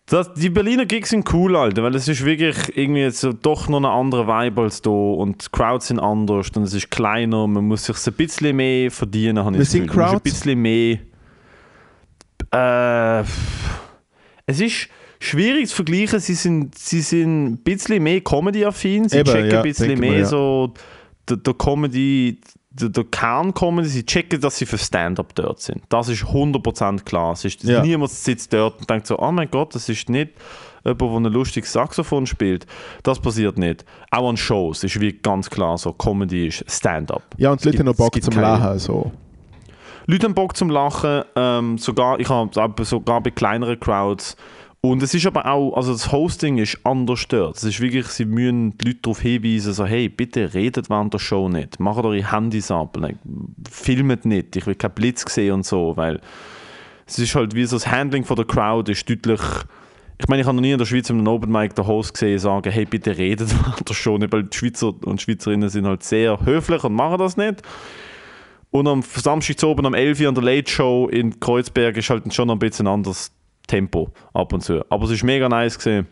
das, die Berliner Gigs sind cool, Alter, weil es ist wirklich irgendwie so doch noch ein anderer Vibe als da und die Crowds sind anders und es ist kleiner, man muss sich ein bisschen mehr verdienen, habe ich das sind Crowds? Ein bisschen mehr... Äh, es ist schwierig zu vergleichen, sie sind, sie sind ein bisschen mehr Comedy-affin, sie Eben, checken ja, ein bisschen mehr ja. so der, der Comedy der, der Kern kommen, sie checken, dass sie für Stand-up dort sind. Das ist 100% klar. Es ist, ja. Niemand sitzt dort und denkt so, oh mein Gott, das ist nicht jemand, der ein lustiges Saxophon spielt. Das passiert nicht. Auch an Shows ist wie ganz klar so, Comedy ist Stand-up. Ja, und die Leute haben noch Bock zum Lachen. So. Leute haben Bock zum Lachen. Ähm, sogar, ich habe sogar bei kleineren Crowds und es ist aber auch, also das Hosting ist anders dort. Es ist wirklich, sie müssen die Leute darauf hinweisen, so, hey, bitte redet während der Show nicht. Macht eure Handys ab. Filmet nicht. Ich will keinen Blitz sehen und so, weil es ist halt wie so das Handling von der Crowd ist deutlich ich meine, ich habe noch nie in der Schweiz im Open Mic den Host gesehen sagen, hey, bitte redet während der Show nicht, weil die Schweizer und Schweizerinnen sind halt sehr höflich und machen das nicht. Und am Samstag zu oben am 11 Uhr an der Late Show in Kreuzberg ist halt schon ein bisschen anders Tempo ab und zu. Aber es ist mega nice gesehen.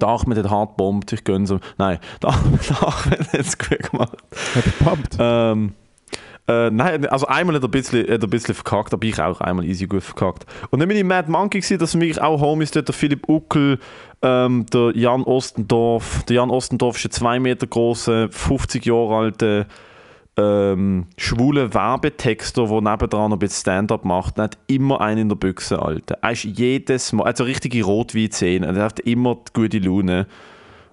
Der Achmed hat hart bombt, ich gönne es Nein, der Achmed hat es gut gemacht. Hat er gepumpt? Ähm, äh, nein, also einmal hat er, ein bisschen, hat er ein bisschen verkackt, aber ich auch einmal easy gut verkackt. Und dann bin ich Mad Monkey gewesen, das sind wirklich auch Homies dort, der Philipp Uckel, ähm, der Jan Ostendorf. Der Jan Ostendorf ist ein 2 Meter großer, 50 Jahre alter ähm, schwulen Werbetexter, der nebendran noch ein bisschen Stand-up macht, hat immer einen in der Büchse, Alter. Er ist jedes Mal, also richtige Rotwein-Zähne, er hat immer die gute Laune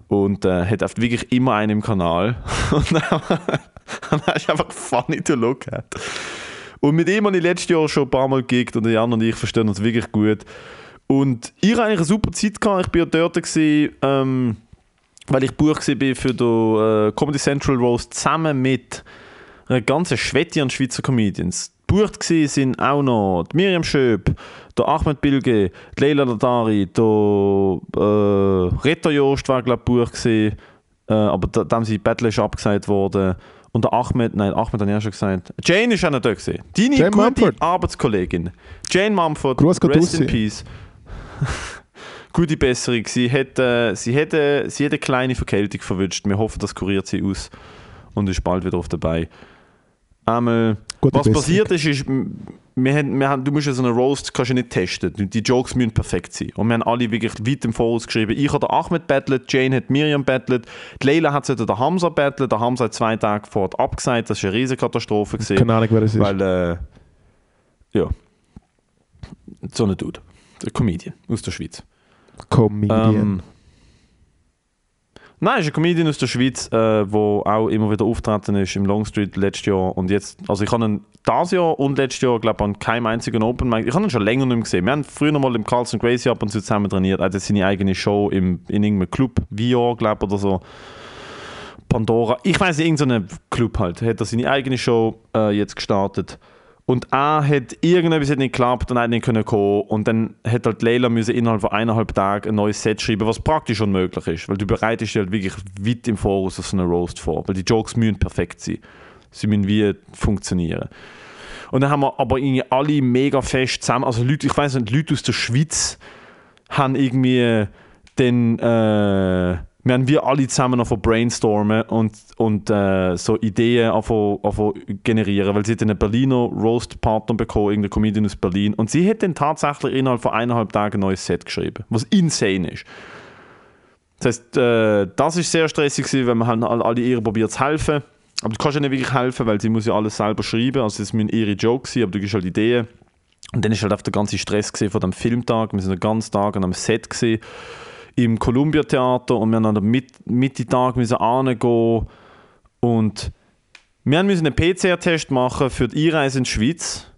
und äh, hat wirklich immer einen im Kanal. und er ist einfach funny to look at. Und mit ihm habe ich letztes Jahr schon ein paar Mal gegigt und Jan und ich verstehen uns wirklich gut. Und ich hatte eigentlich eine super Zeit gehabt. Ich war ja dort, gewesen, ähm, weil ich Buch war für den äh, Comedy Central Roast zusammen mit eine ganze Schwette an Schweizer Comedians. Gebucht sind auch noch die Miriam Schöb, der Ahmed Bilge, die Leila Ladari, der äh, Reto Joost war glaube ich Buch äh, aber da, haben sie Battle ist abgesagt worden. Und der Ahmed, nein, Ahmed hat ja schon gesagt. Jane ist auch noch da gewesen. Deine Jane gute Mumford. Arbeitskollegin. Jane Mumford, Gruß rest in peace. gute Besserung. Sie hat, äh, sie, hat, äh, sie hat eine kleine Verkältung verwünscht. Wir hoffen, das kuriert sie aus und ist bald wieder auf dabei. Einmal, was Besserung. passiert ist, ist wir haben, wir haben, du musst ja so einen Roast kannst du nicht testen. Die Jokes müssen perfekt sein. Und wir haben alle wirklich weit im Voraus geschrieben. Ich habe Ahmed battlet, Jane hat Miriam battlet, Leila hat der Hamza battlet. Der Hamza hat zwei Tage vor abgesagt. Das war eine riesige Katastrophe. Keine Ahnung, wer es ist. Weil, äh, ja. So ein Dude. Ein Comedian aus der Schweiz. Comedian. Ähm, Nein, ist ein Comedian aus der Schweiz, äh, auch immer wieder auftreten ist im Longstreet letztes Jahr und jetzt, also ich habe ihn dieses Jahr und letztes Jahr, glaube ich, an keinem einzigen Open Mic, ich habe ihn schon länger nicht mehr gesehen. Wir haben früher noch mal im Carlson Gracie ab und zu zusammen trainiert, er hat seine eigene Show im, in irgendeinem Club, VR, glaube ich, oder so. Pandora, ich weiß nicht, irgendein Club halt, hat er seine eigene Show äh, jetzt gestartet. Und er hat irgendetwas nicht geklappt und hat nicht können kommen. Und dann hat halt Leila müssen innerhalb von eineinhalb Tagen ein neues Set schreiben, was praktisch unmöglich ist. Weil du bereitest dich halt wirklich weit im Voraus auf so einen Roast vor. Weil die Jokes müssen perfekt sein. Sie müssen wie funktionieren. Und dann haben wir aber irgendwie alle mega fest zusammen. Also Leute, ich weiß nicht, Leute aus der Schweiz haben irgendwie den. Äh, wir haben wir alle zusammen noch brainstormen und, und äh, so Ideen anfangen, generieren, weil sie hat einen Berliner Roast-Partner bekommen, irgendeine Comedian aus Berlin, und sie hat dann tatsächlich innerhalb von eineinhalb Tagen ein neues Set geschrieben, was insane ist. Das heißt, äh, das ist sehr stressig gewesen, wenn man halt alle ihr probiert zu helfen, aber du kannst ja nicht wirklich helfen, weil sie muss ja alles selber schreiben, also es müssen ihre Jokes sein, aber du gibst halt Ideen. Und dann ist halt auf der ganze Stress von dem Filmtag, wir sind den ganzen Tag an einem Set gesehen im Columbia Theater und wir haben am Mit Mittag müssen und wir müssen einen PCR-Test machen für die Einreise in die Schweiz.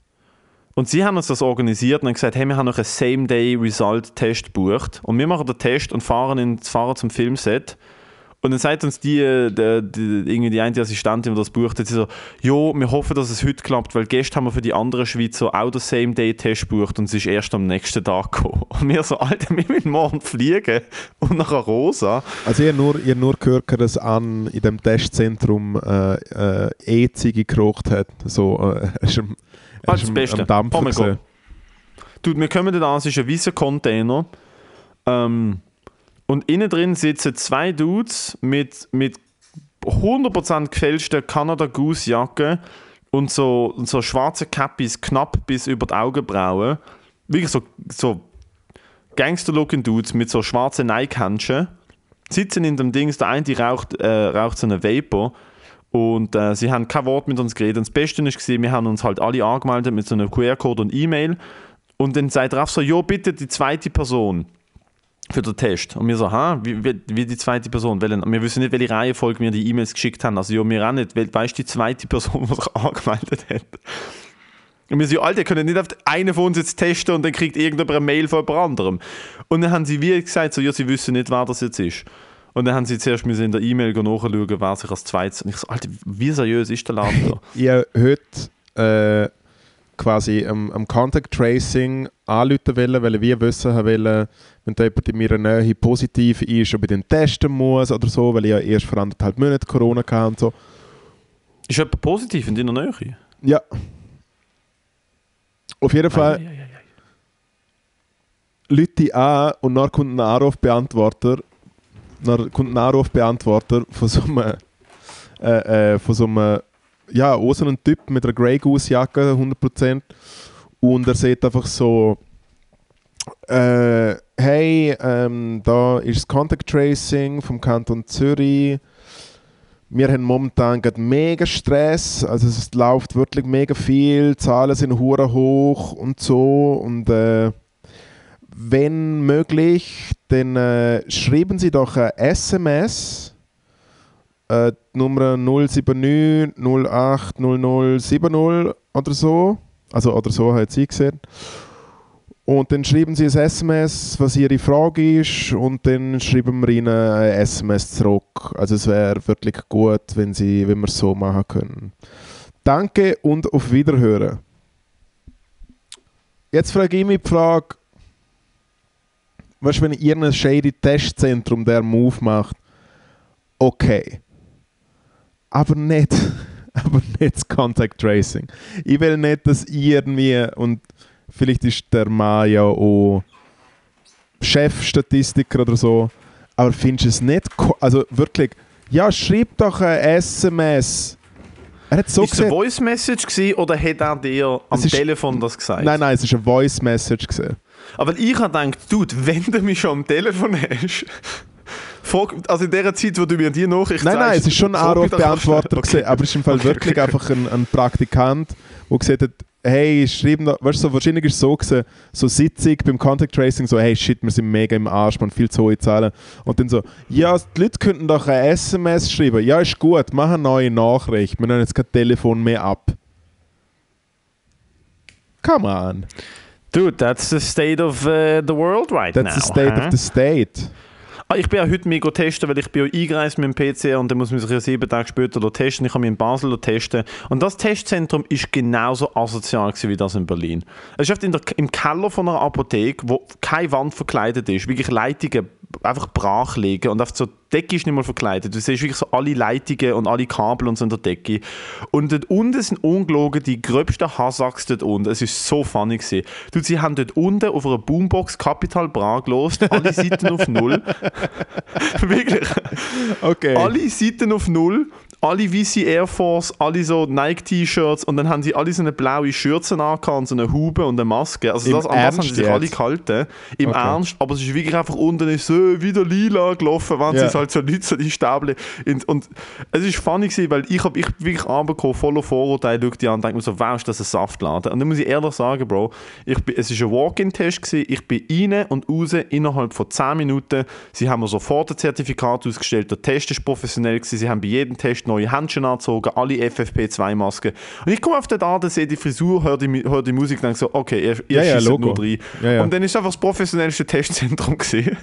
Und sie haben uns das organisiert und haben gesagt, hey, wir haben noch einen Same-Day-Result-Test gebucht. Und wir machen den Test und fahren, in, fahren zum Filmset. Und dann sagt uns die, die, die, irgendwie die eine Assistentin, die das bucht hat, sie so, jo, wir hoffen, dass es heute klappt, weil gestern haben wir für die anderen Schweizer auch den Same-Day-Test gebucht und es ist erst am nächsten Tag gekommen. Und wir so, Alter, wir müssen morgen fliegen und nach Rosa. Also ihr nur, ihr nur gehört, dass an in dem Testzentrum äh, äh, E-Ziege geraucht hat. So, äh, ist am, Alles ist das am- Beste. am Dampfen Oh mein Gott. Dude, wir kommen da an, es ist ein weißer Container. Ähm, und innen drin sitzen zwei Dudes mit, mit 100% gefälschten Canada Goose Jacke und so, und so schwarze Cappies knapp bis über die Augenbrauen. Wirklich so, so Gangster-looking Dudes mit so schwarzen Nike-Händchen. Sitzen in dem Dings, der eine raucht, äh, raucht so einen Vapor. Und äh, sie haben kein Wort mit uns geredet. Und das Beste war, wir haben uns halt alle angemeldet mit so einem QR-Code und E-Mail. Und dann sagt auch so, jo, bitte die zweite Person für den Test. Und wir so, ha, wie, wie, die zweite Person? Welchen? Wir wissen nicht, welche Reihenfolge wir die E-Mails geschickt haben. Also, ja, wir auch nicht. Weil, weißt die zweite Person, die sich angemeldet hat? Und wir so, Alter, können nicht auf einen von uns jetzt testen und dann kriegt irgendjemand eine Mail von jemand anderem. Und dann haben sie wie gesagt, so, ja, sie wissen nicht, wer das jetzt ist. Und dann haben sie zuerst müssen in der E-Mail nachschauen, wer sich als zweites. Und ich so, Alter, wie seriös ist der Laden da? ihr heute äh, quasi am, am Contact Tracing anrufen wollen, weil wir wissen wollen, wenn da jemand in meiner Nähe positiv ist, ob ich den testen muss oder so, weil ich ja erst vor anderthalb Monaten Corona hatte und so. Ist jemand positiv in deiner Nähe? Ja. Auf jeden Fall Ei, ei, ei, ei. Leute an und dann kommt ein Anrufbeantworter, dann kommt ein Anrufbeantworter von so einem, äh, äh, von so einem, ja, auch so einem Typ mit einer Grey Goose Jacke, 100%. Und er sagt einfach so, äh, hey, ähm, da ist das Contact Tracing vom Kanton Zürich. Wir haben momentan gerade mega Stress, also es läuft wirklich mega viel, Zahlen sind hure hoch und so und äh, wenn möglich, dann äh, schreiben Sie doch ein SMS, äh, die Nummer 079 08 0070 oder so, also oder so hat sie gesehen. Und dann schreiben Sie ein SMS, was Ihre Frage ist, und dann schreiben wir Ihnen ein SMS zurück. Also es wäre wirklich gut, wenn, Sie, wenn wir es so machen können. Danke und auf Wiederhören. Jetzt frage ich mich die Frage, weißt du, wenn ihr ein shady Testzentrum der Move macht, okay. Aber nicht, aber nicht das Contact Tracing. Ich will nicht, dass ihr irgendwie, und vielleicht ist der Mann ja auch Chefstatistiker oder so, aber findest du es nicht, also wirklich, ja, schreib doch ein SMS. Er hat so ist es eine Voice Message gewesen, oder hat er dir am ist- Telefon das gesagt? nein, nein, es ist eine Voice Message gesehen. Aber ich habe gedacht, Dude, wenn du mich schon am Telefon hast, also in der Zeit, wo du mir die Nachricht Nein, nein, es ist schon ein Anrufbeantworter, einfach- gewesen, aber es ist im Fall Okay, wirklich okay. einfach ein, ein Praktikant, der gesagt hat, hey, schreib noch, weißt du, so, wahrscheinlich ist es so gewesen, so Sitzung beim Contact Tracing, so, hey, shit, wir sind mega im Arsch, man viel zu hohe Zahlen. Und dann so, ja, die Leute könnten doch ein SMS schreiben. Ja, ist gut, mach eine neue Nachricht. Wir nehmen jetzt kein Telefon mehr ab. Come on. Dude, that's the state of uh, the world right That's now. the state hä? of the state. Ah, ich bin ja heute mega testen, weil ich bin ja eingereist mit dem PC und dann muss man sich ja sieben Tage später testen. Ich habe mich in Basel testen. Und das Testzentrum ist genauso asozial wie das in Berlin. Es ist oft in der, im Keller von einer Apotheke, wo keine Wand verkleidet ist, wirklich Leitungen einfach brach liegen und auf so die Decke ist nicht mal verkleidet. Du siehst wirklich so alle Leitungen und alle Kabel und so in der Decke. Und dort unten sind ungelogen die gröbsten Hasacks dort unten. Es ist so funny gewesen. Du, sie haben dort unten auf einer Boombox Capital Bra gelost, alle Seiten auf Null. Wirklich. Okay. Alle Seiten auf Null, alle weiße Air Force, alle so Nike-T-Shirts und dann haben sie alle so eine blaue Schürze angehabt und so eine Hube und eine Maske. Also Im das, an das haben sie sich alle gehalten. Im Okay. Ernst, aber es ist wirklich einfach unten ist so wieder lila gelaufen, wenn Ja. sie halt so Leute so die Stäbel in, und es ist funny gewesen, weil ich habe ich wirklich anbekommen, voller Vorurteile, schau die an und denke mir so, wow, ist das ein Saftladen? Und dann muss ich ehrlich sagen, Bro, ich bin, es ist ein Walk-in-Test gewesen, ich bin rein und raus innerhalb von 10 Minuten, sie haben mir sofort ein Zertifikat ausgestellt, der Test ist professionell gewesen, sie haben bei jedem Test neue Händchen angezogen, alle FFP2-Masken und ich komme auf den Laden, sehe die Frisur, höre die, höre die Musik und denke so, okay, ihr, ihr Ja, ja, nur rein. Ja, ja. Und dann ist einfach das professionellste Testzentrum gewesen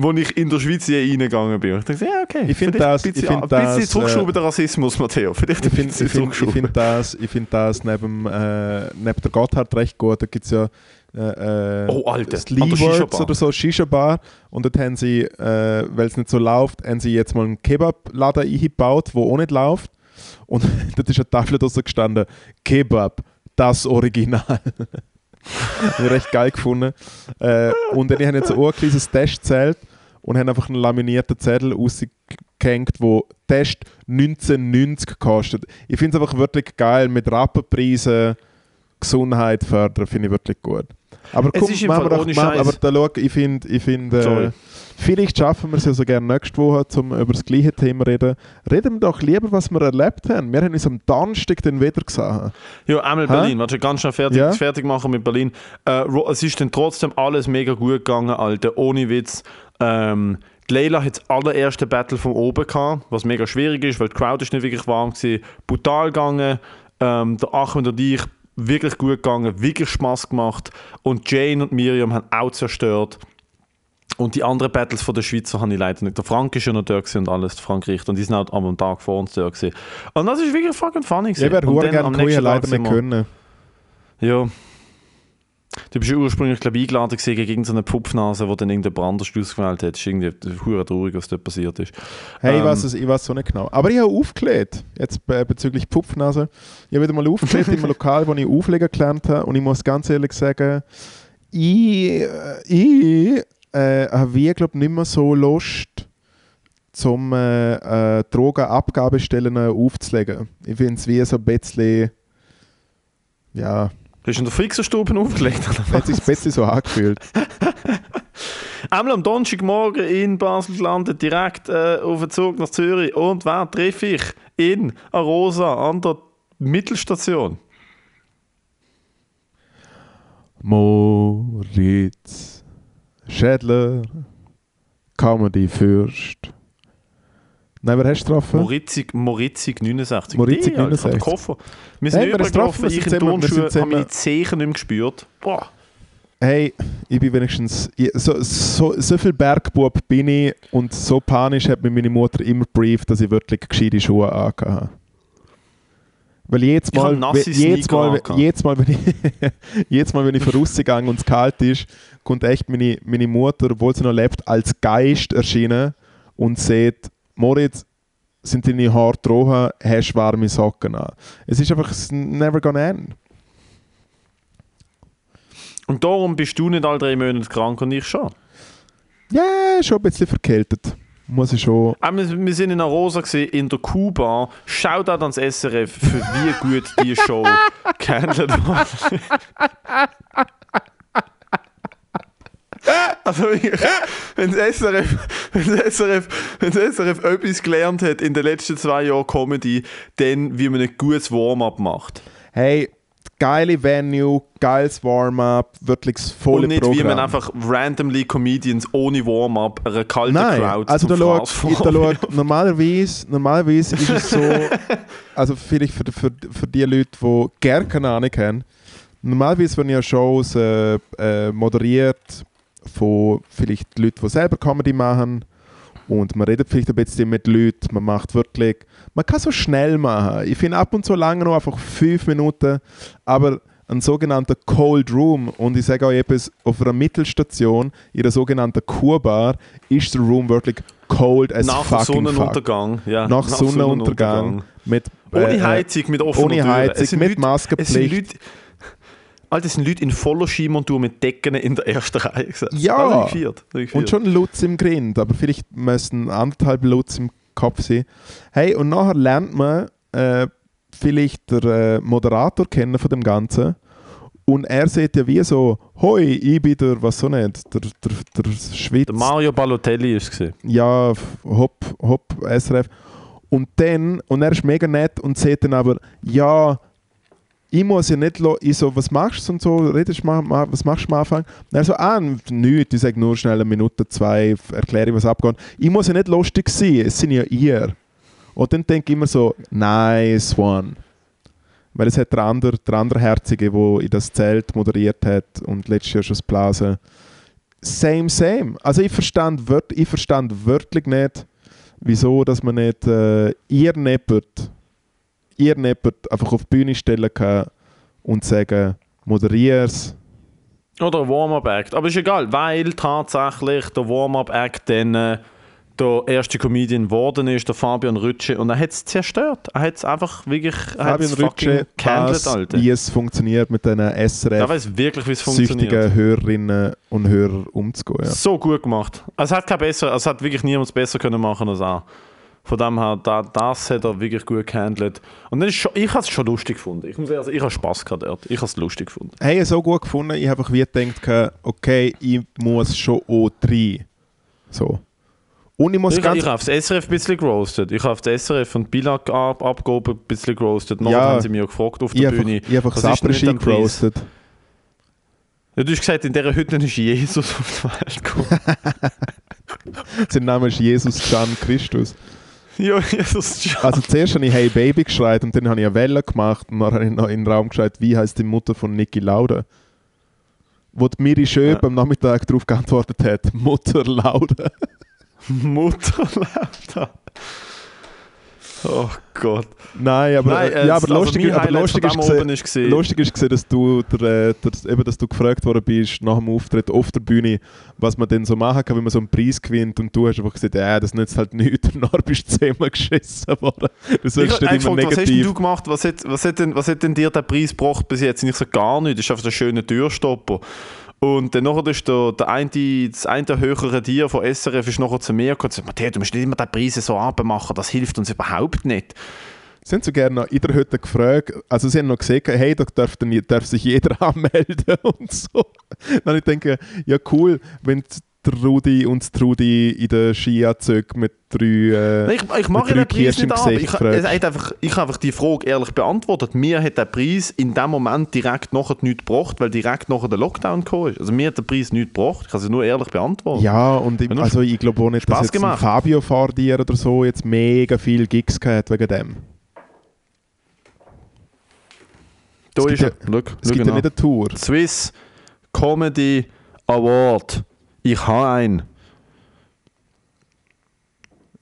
wo ich in der Schweiz je reingegangen bin. Ich dachte, ja, okay. Ich find vielleicht das- ein bisschen, find bisschen das, zurückschrauben, der Rassismus, Matteo. Vielleicht ein Ich finde bisschen ich find, ich zurückschrauben. find das, ich find das neben, äh, neben der Gotthard recht gut. Da gibt es ja äh, äh, Oh, Alter, das an der Leewords Shisha-Bar. oder so, Shisha-Bar. Und dort haben sie, äh, weil es nicht so läuft, haben sie jetzt mal einen Kebab-Laden eingebaut, der auch nicht läuft. Und dort ist eine Tafel draussen gestanden, Kebab, das Original. Habe ich recht geil gefunden. Äh, und dann haben jetzt auch ein kleines Testzelt und haben einfach einen laminierten Zettel rausgehängt, wo Test 1990 kostet. Ich finde es einfach wirklich geil, mit Rappenpreisen Gesundheit fördern, finde ich wirklich gut. Aber Es komm, ist machen wir doch, aber da schau, ich finde, ich find, äh, vielleicht schaffen wir es ja so gerne nächste Woche, um über das gleiche Thema zu reden. Reden wir doch lieber, was wir erlebt haben. Wir haben uns am Donnerstag dann wieder gesehen. Ja, einmal Hä? Berlin. Warte, ganz schnell fertig, Ja? fertig machen mit Berlin. Äh, es ist dann trotzdem alles mega gut gegangen, Alter. Ohne Witz. Ähm, die Leila hat das allererste Battle von oben gehabt, was mega schwierig ist, weil die Crowd ist nicht wirklich warm war. Brutal gegangen. Ähm, der Achmed und ich wirklich gut gegangen, wirklich Spaß gemacht. Und Jane und Miriam haben auch zerstört. Und die anderen Battles von der Schweizer habe ich leider nicht. Der Frank ist ja noch dort und alles, der Frank Richter. Und die sind auch am Tag vor uns dort gewesen. Und das ist wirklich fucking funny gewesen. Ich wäre gerne am nächsten leider Tag nicht können. ja. Du bist ja ursprünglich, glaube ich, eingeladen gewesen gegen irgendeine Pupfnase, die dann irgendein Branders ausgewählt hat. Das ist irgendwie hure traurig, was dort passiert ist. Hey, ich Ähm, weiß es, ich weiß so nicht genau. Aber ich habe aufgelegt, jetzt be bezüglich Pupfnase. Ich habe wieder mal aufgelegt im Lokal, wo ich auflegen gelernt habe. Und ich muss ganz ehrlich sagen, ich, äh, ich äh, habe glaube nicht mehr so Lust, zum äh, äh, Drogenabgabestellen aufzulegen. Ich finde es wie so ein bisschen, ja, Hast du in der Fixerstube aufgelegt? hat sich ein bisschen so angefühlt. Einmal am Donnerstagmorgen in Basel gelandet, direkt äh, auf den Zug nach Zürich. Und wer treffe ich? In Arosa an der Mittelstation. Moritz Schädler, Comedy-Fürst. Nein, wer hast du getroffen? Moritzig, Moritzig 69. Moritzig Die, Alter, 69. Der Koffer. Wir Hey, sind ist übergelaufen, getroffen? Wir ich in Turnschuhe, habe meine Zehen nicht mehr gespürt. Boah. Hey, ich bin wenigstens. ich- So, so, so viel Bergbub bin ich und so panisch hat mir meine Mutter immer brieft, dass ich wirklich gescheite Schuhe angehabt habe. Weil jedes Ich Mal, jedes Mal, jedes Mal, wenn ich, jedes Mal, wenn ich vorausgegangen und es kalt ist, kommt echt meine, meine Mutter, obwohl sie noch lebt, als Geist erschienen und sagt, Moritz, sind deine Haare trocken, hast warme Socken an. Es ist einfach never gonna end. Und darum bist du nicht alle drei Monate krank und ich schon. Ja, schon ein bisschen verkältet. Muss ich schon. Auch wir, wir sind in Arosa gewesen, in der Kuba. Schaut ans SRF, für wie gut die Show gehandelt wurde. Also, wenn das SRF, wenn das SRF, wenn das SRF etwas gelernt hat in den letzten zwei Jahren Comedy, dann wie man ein gutes Warm-up macht. Hey, geile Venue, geiles Warm-up, wirklich das volle Und nicht Programm. wie man einfach randomly Comedians ohne Warm-up einer kalten Nein, Crowd also da zum schau, Fraß ich- da vorwirft. schau, normalerweise, normalerweise ist es so, also vielleicht für, für, für die Leute, die gerne keine Ahnung haben, normalerweise werden ja Shows äh, äh, moderiert von vielleicht Leuten, die selber Comedy machen und man redet vielleicht ein bisschen mit Leuten, man macht wirklich, man kann so schnell machen. Ich finde ab und zu lange noch einfach fünf Minuten, aber ein sogenannter Cold Room und ich sage euch etwas, auf einer Mittelstation, in der sogenannten Kurbar, ist der Room wirklich cold as Nach fucking fuck. Sonnenuntergang. Ja, Nach, Sonnenuntergang. Mit, Ohne äh, Heizung, mit offener ohne. Heizung, mit Maskenpflicht. Es sind Leute, Alter, es sind Leute in voller Skimontur mit Decken in der ersten Reihe gesetzt. Ja. Das. Das ich Und schon Lutz im Grind, aber vielleicht müssen anderthalb Lutz im Kopf sein. Hey, und nachher lernt man äh, vielleicht der äh, Moderator kennen von dem Ganzen. Und er sieht ja wie so, hoi, ich bin der, was so nicht, der, der, der Schweiz. Der Mario Balotelli ist es. ja, hopp, hopp, SRF. Und dann, und er ist mega nett und sagt dann aber, ja, ich muss ja nicht, ich so, was machst du und so, redest mal, was machst du am Anfang? Er so, ah, nichts, ich sage nur schnell eine Minute, zwei, erkläre, was abgeht. Ich muss ja nicht lustig sein, es sind ja ihr. Und dann denke ich immer so, nice one. Weil es hat der andere, der andere Herzige, der in das Zelt moderiert hat und letztes Jahr schon das Blasen. Same, same. Also ich verstand, ich verstand wörtlich nicht, wieso, dass man nicht äh, ihr Neppert, ihr Neppert einfach auf die Bühne stellen kann und sagen, moderier's. Oder Warm-Up-Act. Aber ist egal, weil tatsächlich der Warm-Up-Act dann äh, der erste Comedian geworden ist, der Fabian Rütsche. Und er hat es zerstört. Er hat es einfach wirklich er Fabian Rütsche gehandelt, weiß, Alter. wie es funktioniert mit diesen Er SRF weiß wirklich, wie es funktioniert. Hörerinnen und Hörern umzugehen. Ja. So gut gemacht. Es hat, kein besser, es hat wirklich niemand besser können machen als er. Von dem her, da, das hat er wirklich gut gehandelt. Und dann ist schon, ich habe es schon lustig gefunden. Ich muss ehrlich ich habe Spass gehabt dort. Ich habe es lustig gefunden. Hey, so gut gefunden, ich habe einfach wie gedacht, okay, ich muss schon auch rein. So. Und ich muss Ich, ganz ich habe auf das SRF ein bisschen gerostet. Ich habe auf das SRF und Bilag ab, abgehoben ein bisschen gerostet. Nachher Ja. haben sie mich auch gefragt auf ich der einfach, Bühne. ich einfach Après-Ski dem Preis? gerostet. Ja, du hast gesagt, in dieser Hütte ist Jesus auf die Welt gekommen. Sein Name ist Jesus Jan Christus. ja, Jesus schon. Also zuerst habe ich Hey Baby geschreit und dann habe ich eine Welle gemacht und dann habe ich noch in den Raum geschreit, wie heißt die Mutter von Niki Lauda? Wo die Miri Schöb Ja. am Nachmittag darauf geantwortet hat, Mutter Lauda. Mutter lebt da. Oh Gott. Nein, aber, Nein, äh, ja, aber also lustig, aber lustig ist gesehen, ist gesehen. lustig ist gesehen, dass du, der, äh, der, eben, dass du gefragt worden bist nach dem Auftritt auf der Bühne, was man denn so machen kann, wenn man so einen Preis gewinnt und du hast einfach gesagt, ja, das nützt halt nichts, danach bist du zehnmal geschissen worden. Du Ich sollst habe nicht immer gefragt, was hast denn negativ... du gemacht? Was hat, was, hat denn, was hat denn dir der Preis gebracht bis jetzt? Und ich so, gar nichts. Das ist einfach ein schöner Türstopper. Und dann nachher ist der, der eine, das eine höhere Tier von SRF ist nachher zu mir gekommen und gesagt, Matthias, du musst nicht immer den Preis so abmachen, das hilft uns überhaupt nicht. Sie haben so gerne noch in der Hütte gefragt, also sie haben noch gesagt, hey, da darf, darf sich jeder anmelden und so. Dann habe ich denke, ja cool, wenn der Rudi und die Trudi in den Skianzügen mit drei... Äh, Ich, ich mache ja den Preis nicht ab. Ich, hat einfach, ich habe einfach die Frage ehrlich beantwortet. Mir hat der Preis in dem Moment direkt nachher nichts gebracht, weil direkt nachher der Lockdown gekommen ist. Also mir hat der Preis nichts gebracht. Ich habe es nur ehrlich beantwortet. ja, und ich, Ja, also ich glaube auch nicht, dass Spaß jetzt ein gemacht. Fabio Fardier oder so jetzt mega viel Gigs gehabt wegen dem. da es ist gibt er. Schau, Es gibt ja nicht eine Tour. Swiss Comedy Award. Ich habe einen.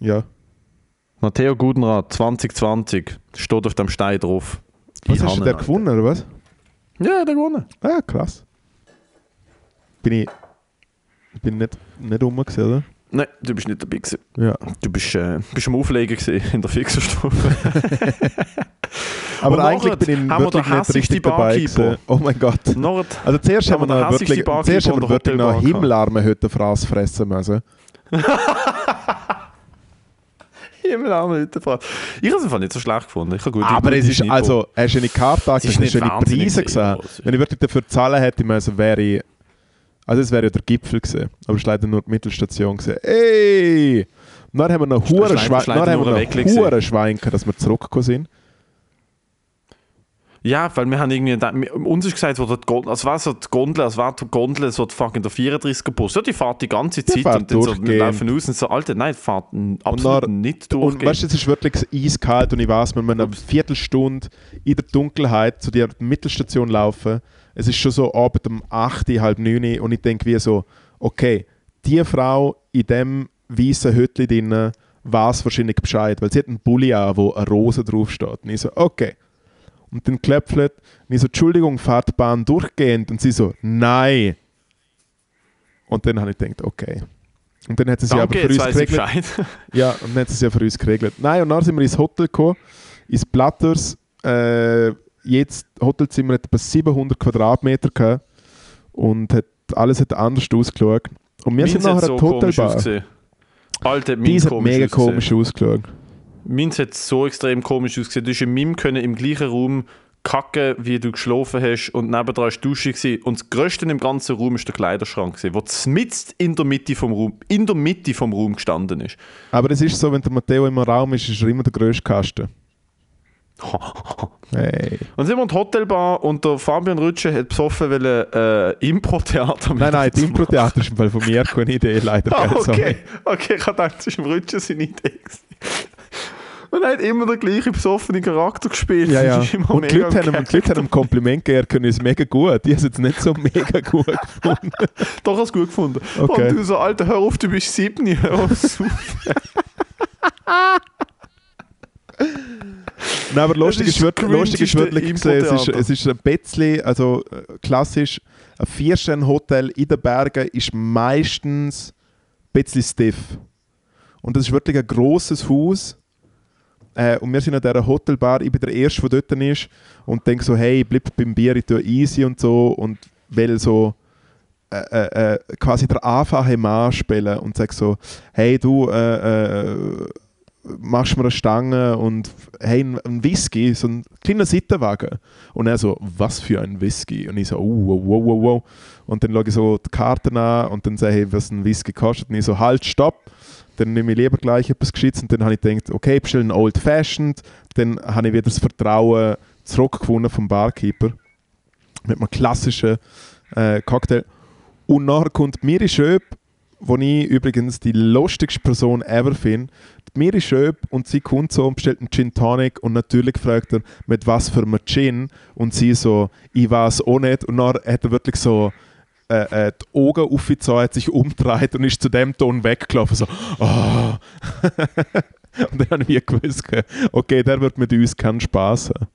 Ja. Matteo Gudenrat 2020. Steht auf dem Stein drauf. Was Ich hast du ihn, gewonnen, oder was? Ja, der gewonnen. Ah, krass. Bin ich... Bin nicht, nicht rum oder? Nein, du bist nicht dabei gewesen. Ja. Du bist, äh, bist am Auflegen gewesen in der Fixerstufe. Aber eigentlich bin ich wirklich nicht richtig dabei gewesen. Oh mein Gott. Nachher Also zuerst haben wir noch wirklich, zuerst haben wir wirklich noch Himmelarme heute Fraß fressen müssen. Himmelarme heute Frage. Ich habe es einfach nicht so schlecht gefunden. Ich gut Aber es ist, also, eine Karte hast du nicht schöne Preise gesehen? Wenn ich wirklich dafür zahlen hätte müssen, wäre ich, also es wäre ja der Gipfel gewesen, aber es war leider nur die Mittelstation gewesen. Ey! Und dann haben wir noch hure Schwein, Schwein gehabt, dass wir zurückgekommen sind. Ja, weil wir haben irgendwie, da- uns ist gesagt worden, die Gondel, also was so die Gondel, als wäre die Gondel so die fucking der 34er Bus. Ja, die fährt die ganze Zeit fährt und dann so, wir laufen aus und so, Alter, nein, die fährt absolut dann- nicht Und durchgehend. weißt du, es ist wirklich eiskalt und ich weiß, wenn wir eine Viertelstunde in der Dunkelheit zu der Mittelstation laufen, es ist schon so abend um 8, halb 9 und ich denke wie so, okay, die Frau in dem weißen Hütchen drin weiß wahrscheinlich Bescheid, weil sie hat einen Bulli an, wo eine Rose draufsteht. Und ich so, okay. Und dann klöpfelt, und ich so, Entschuldigung, fährt die Bahn durchgehend? Und sie so, nein. Und dann habe ich gedacht, okay. Und dann hat sie sich aber Danke, für uns geregelt. Ja, und dann hat sie es ja für uns geregelt. Nein, und dann sind wir ins Hotel gekommen, ins Platters. Äh, jetzt, das Hotelzimmer hat etwa 700 Quadratmeter gehabt und hat, alles hat anders ausgeschaut. Und wir sind Meins hat nachher so Hotelbar. Alter, Die meins hat mega komisch ausgeschaut. Meins hat so extrem komisch ausgesehen. Du hast in meinem können im gleichen Raum kacken, wie du geschlafen hast und nebendran war die Dusche gewesen. und das Größte im ganzen Raum war der Kleiderschrank, gewesen, der mitten in der Mitte vom Raum, in der Mitte vom Raum gestanden ist. Aber es ist so, wenn der Matteo im Raum ist, ist er immer der grösste Kasten. Hey. Und sind wir in der Hotelbar und der Fabian Rütsche hat besoffen wollen, äh, Impro-Theater Nein, nein, das. Impro-Theater ist im Fall von mir keine Idee, leider. Ah, okay. okay, ich habe gedacht, das ist im Rütschen seine Idee. Und er hat immer den gleichen besoffenen Charakter gespielt. Ja, ja. Und die Leute, haben, ihm- die Leute haben ihm Kompliment gegeben, können es mega gut. Die haben es jetzt nicht so mega gut gefunden. Doch, hast du gut gefunden. Okay. Und du so, Alter, hör auf, du bist sieben, hör auf. Nein, aber lustig ist ist, wirklich, das lustig ist wirklich cringeste gesehen, es ist, es ist ein bisschen, also äh, klassisch, ein Vierstern-Hotel in den Bergen ist meistens ein bisschen stiff. Und das ist wirklich ein grosses Haus. Äh, und wir sind an dieser Hotelbar, ich bin der Erste, der dort ist und denke so, hey, bleib beim Bier, ich tue easy und so und will so äh, äh, äh, quasi der einfache Mann spielen und sage so, hey du, äh, äh, machst mir eine Stange und hey, ein, Whisky, so ein kleiner Sittenwagen. Und er so, was für ein Whisky? Und ich so, oh, wow, wow, wow, wow. Und dann schaue ich so die Karten an und dann sage ich, was ein Whisky kostet. Und ich so, halt, stopp. Dann nehme ich lieber gleich etwas Gescheites und dann habe ich gedacht, okay, bestell einen Old Fashioned. Dann habe ich wieder das Vertrauen zurückgewonnen vom Barkeeper mit einem klassischen äh, Cocktail. Und nachher kommt Miri Schöp, wo ich übrigens die lustigste Person ever finde. Die Miri Schöp und sie kommt so und bestellt einen Gin Tonic und natürlich fragt er, mit was für einem Gin? Und sie so, ich weiß auch nicht. Und dann hat er wirklich so äh, äh, die Augen aufgezogen, hat sich umgedreht und ist zu dem Ton weggelaufen. So, ah. und dann habe ich gewusst, okay, der wird mit uns keinen Spaß haben.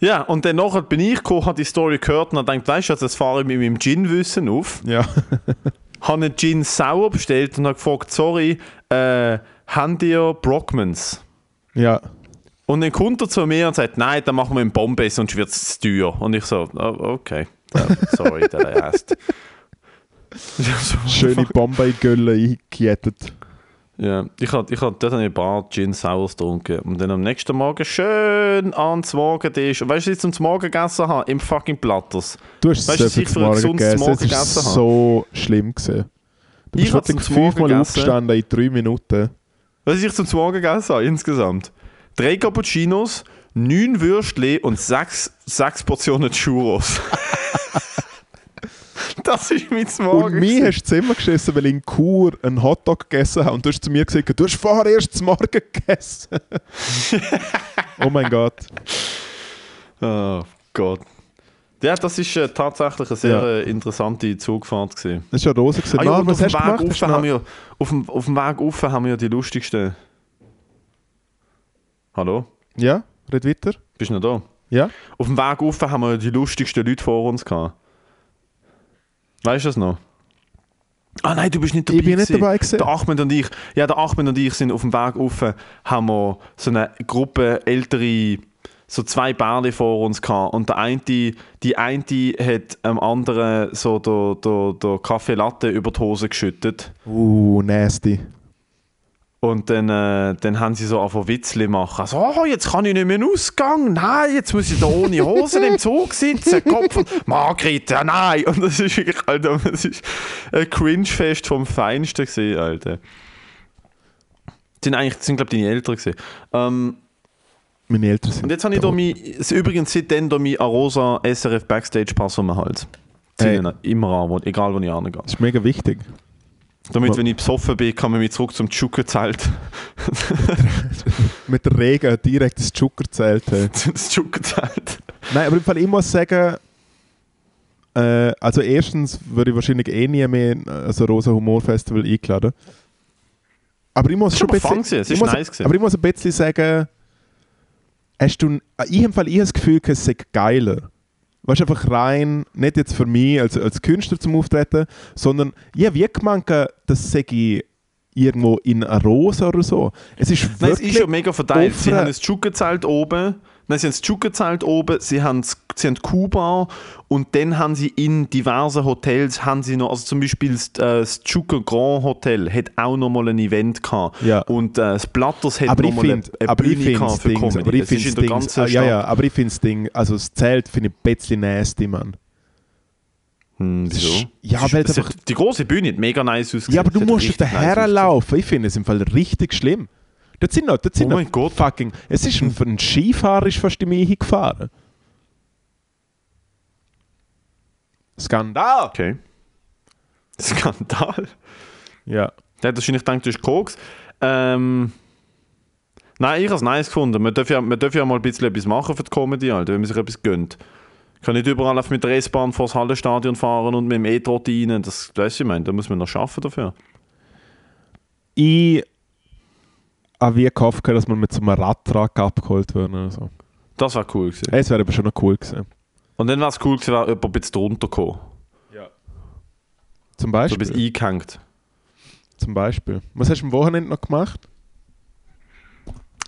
Ja, und dann nachher bin ich gekommen, habe die Story gehört und habe gedacht, weißt du, also das fahre ich mit meinem Gin-Wissen auf. Ja. Habe einen Gin sauer bestellt und habe gefragt, sorry, äh, haben ihr Brockmans? ja. Und dann kommt er zu mir und sagt, nein, dann machen wir in Bombay, sonst wird es zu teuer. Und ich so, oh, okay, sorry, der erst. Schöne Bombay-Gülle eingekettet. Ja, ich habe ich hab dort ein paar Gin Sours getrunken und dann am nächsten Morgen schön ans Morgentisch. Weißt du, was ich zum Morgen gegessen habe? Im fucking Platters. Du hast Weißt du, so viel was ich zum für ein Morgen gegessen. Es Morgen gegessen habe? so schlimm gewesen. Du Ich bist zum fünfmal aufgestanden in drei Minuten. Was ich zum Morgen gegessen habe insgesamt? Drei Cappuccinos, neun Würstchen und sechs, sechs Portionen Churros. das ist mein Morgen. Und mir hast du Zimmer geschissen, weil ich in Chur einen Hotdog gegessen habe. Und du hast zu mir gesagt, du hast vorher erst zum Morgen gegessen. oh mein Gott. Oh Gott. Ja, das ist äh, tatsächlich eine sehr Ja. äh, interessante Zugfahrt gewesen. Das war ja Rose. Gewesen. Ah, ja, was auf, dem Weg gemacht? haben wir, auf, dem, auf dem Weg rauf haben wir ja die lustigsten. Hallo? Ja, red weiter. Bist du noch da? Ja? Auf dem Weg rauf haben wir die lustigsten Leute vor uns gehabt. Weißt du das noch? Ah nein, du bist nicht dabei. Ich bin nicht dabei gewesen. Der Ahmed und ich, ja, der Ahmed und ich sind auf dem Weg rauf, haben wir so eine Gruppe ältere, so zwei Bärle vor uns gehabt. Und der eine, die eine hat am anderen so der, der, der Kaffee Latte über die Hose geschüttet. Uh, nasty. Und dann, äh, dann haben sie so einfach Witzli machen. So, oh, jetzt kann ich nicht mehr in Ausgang. Nein, jetzt muss ich da ohne Hose im Zug sitzen. Kopf und Margret, ja, nein. Und das ist wirklich, Alter, das ist ein Cringe-Fest vom Feinsten gewesen, Alter. Das sind eigentlich, das sind, glaube ich, deine Eltern gewesen. Ähm, Meine Eltern sind. und jetzt habe ich da mein, übrigens seitdem da mein Arosa SRF Backstage Pass um den Hals. Hey. Ziehen immer an, egal wo ich angehe. Das ist mega wichtig. Damit, wenn ich besoffen bin, kann man mich zurück zum Tschukkenzelt. Mit der Regen direkt ins. Hey. das Tschukkenzelt. Nein, aber im Fall, ich muss sagen, äh, also erstens würde ich wahrscheinlich eh nie mehr in so Rosa Humor Festival eingeladen. Aber ich muss schon aber ein bisschen, es ich ist muss, nice gewesen. aber ich muss ein bisschen sagen, hast du, ich im Fall ich habe das Gefühl, es sei geiler. Weißt du, einfach rein, nicht jetzt für mich als, als Künstler zum Auftreten, sondern habe wie gemeint, das sei ich irgendwo in einer Rosa oder so. Es ist Nein, es ist ja mega verteilt. Sie offen- haben ein Tschukkenzelt oben, Nein, sie haben das Chuka-Zelt oben, sie haben, sie haben Kuba und dann haben sie in diversen Hotels, haben sie noch, also zum Beispiel das, äh, das Chuka Grand Hotel hat auch noch mal ein Event gehabt. Ja. Und äh, das Blatters hat aber noch ich mal eine, finde, eine aber ich Bühne finde gehabt für Comedy. aber ich das ist ah, ja, ja, aber ich finde das Ding, also das Zelt finde ich ein bisschen nasty, Mann. Hm, wieso? ist- ja, Das weil ist- es einfach- die große Bühne hat mega nice ausgesehen. Ja, aber du musst richtig daher nice laufen. Ich finde es im Fall richtig schlimm. Dort sind noch, dort sind Oh noch mein Gott. fucking. Es ist ein, ein Skifahrer ist fast in mich hingefahren. Skandal! Okay. Skandal. Ja. Der hat wahrscheinlich gedacht, du bist Koks. Ähm, nein, ich habe es nice gefunden. Man darf, ja, man darf ja mal ein bisschen etwas machen für die Comedy, Alter, wenn man sich etwas gönnt. Ich kann nicht überall einfach mit der S-Bahn vor das Hallenstadion fahren und mit dem E-Trot rein. Das weißt du, ich meine, da muss man noch arbeiten dafür. Ich habe wie gehofft, dass man mit so einem Radtrag abgeholt wird oder so. Das wäre cool gewesen. Es wäre aber schon noch cool gewesen. Und dann wäre es cool gewesen, wäre jemand ein bisschen drunter gekommen. Zum So ein Beispiel. bisschen eingehängt. Zum Beispiel. Was hast du am Wochenende noch gemacht?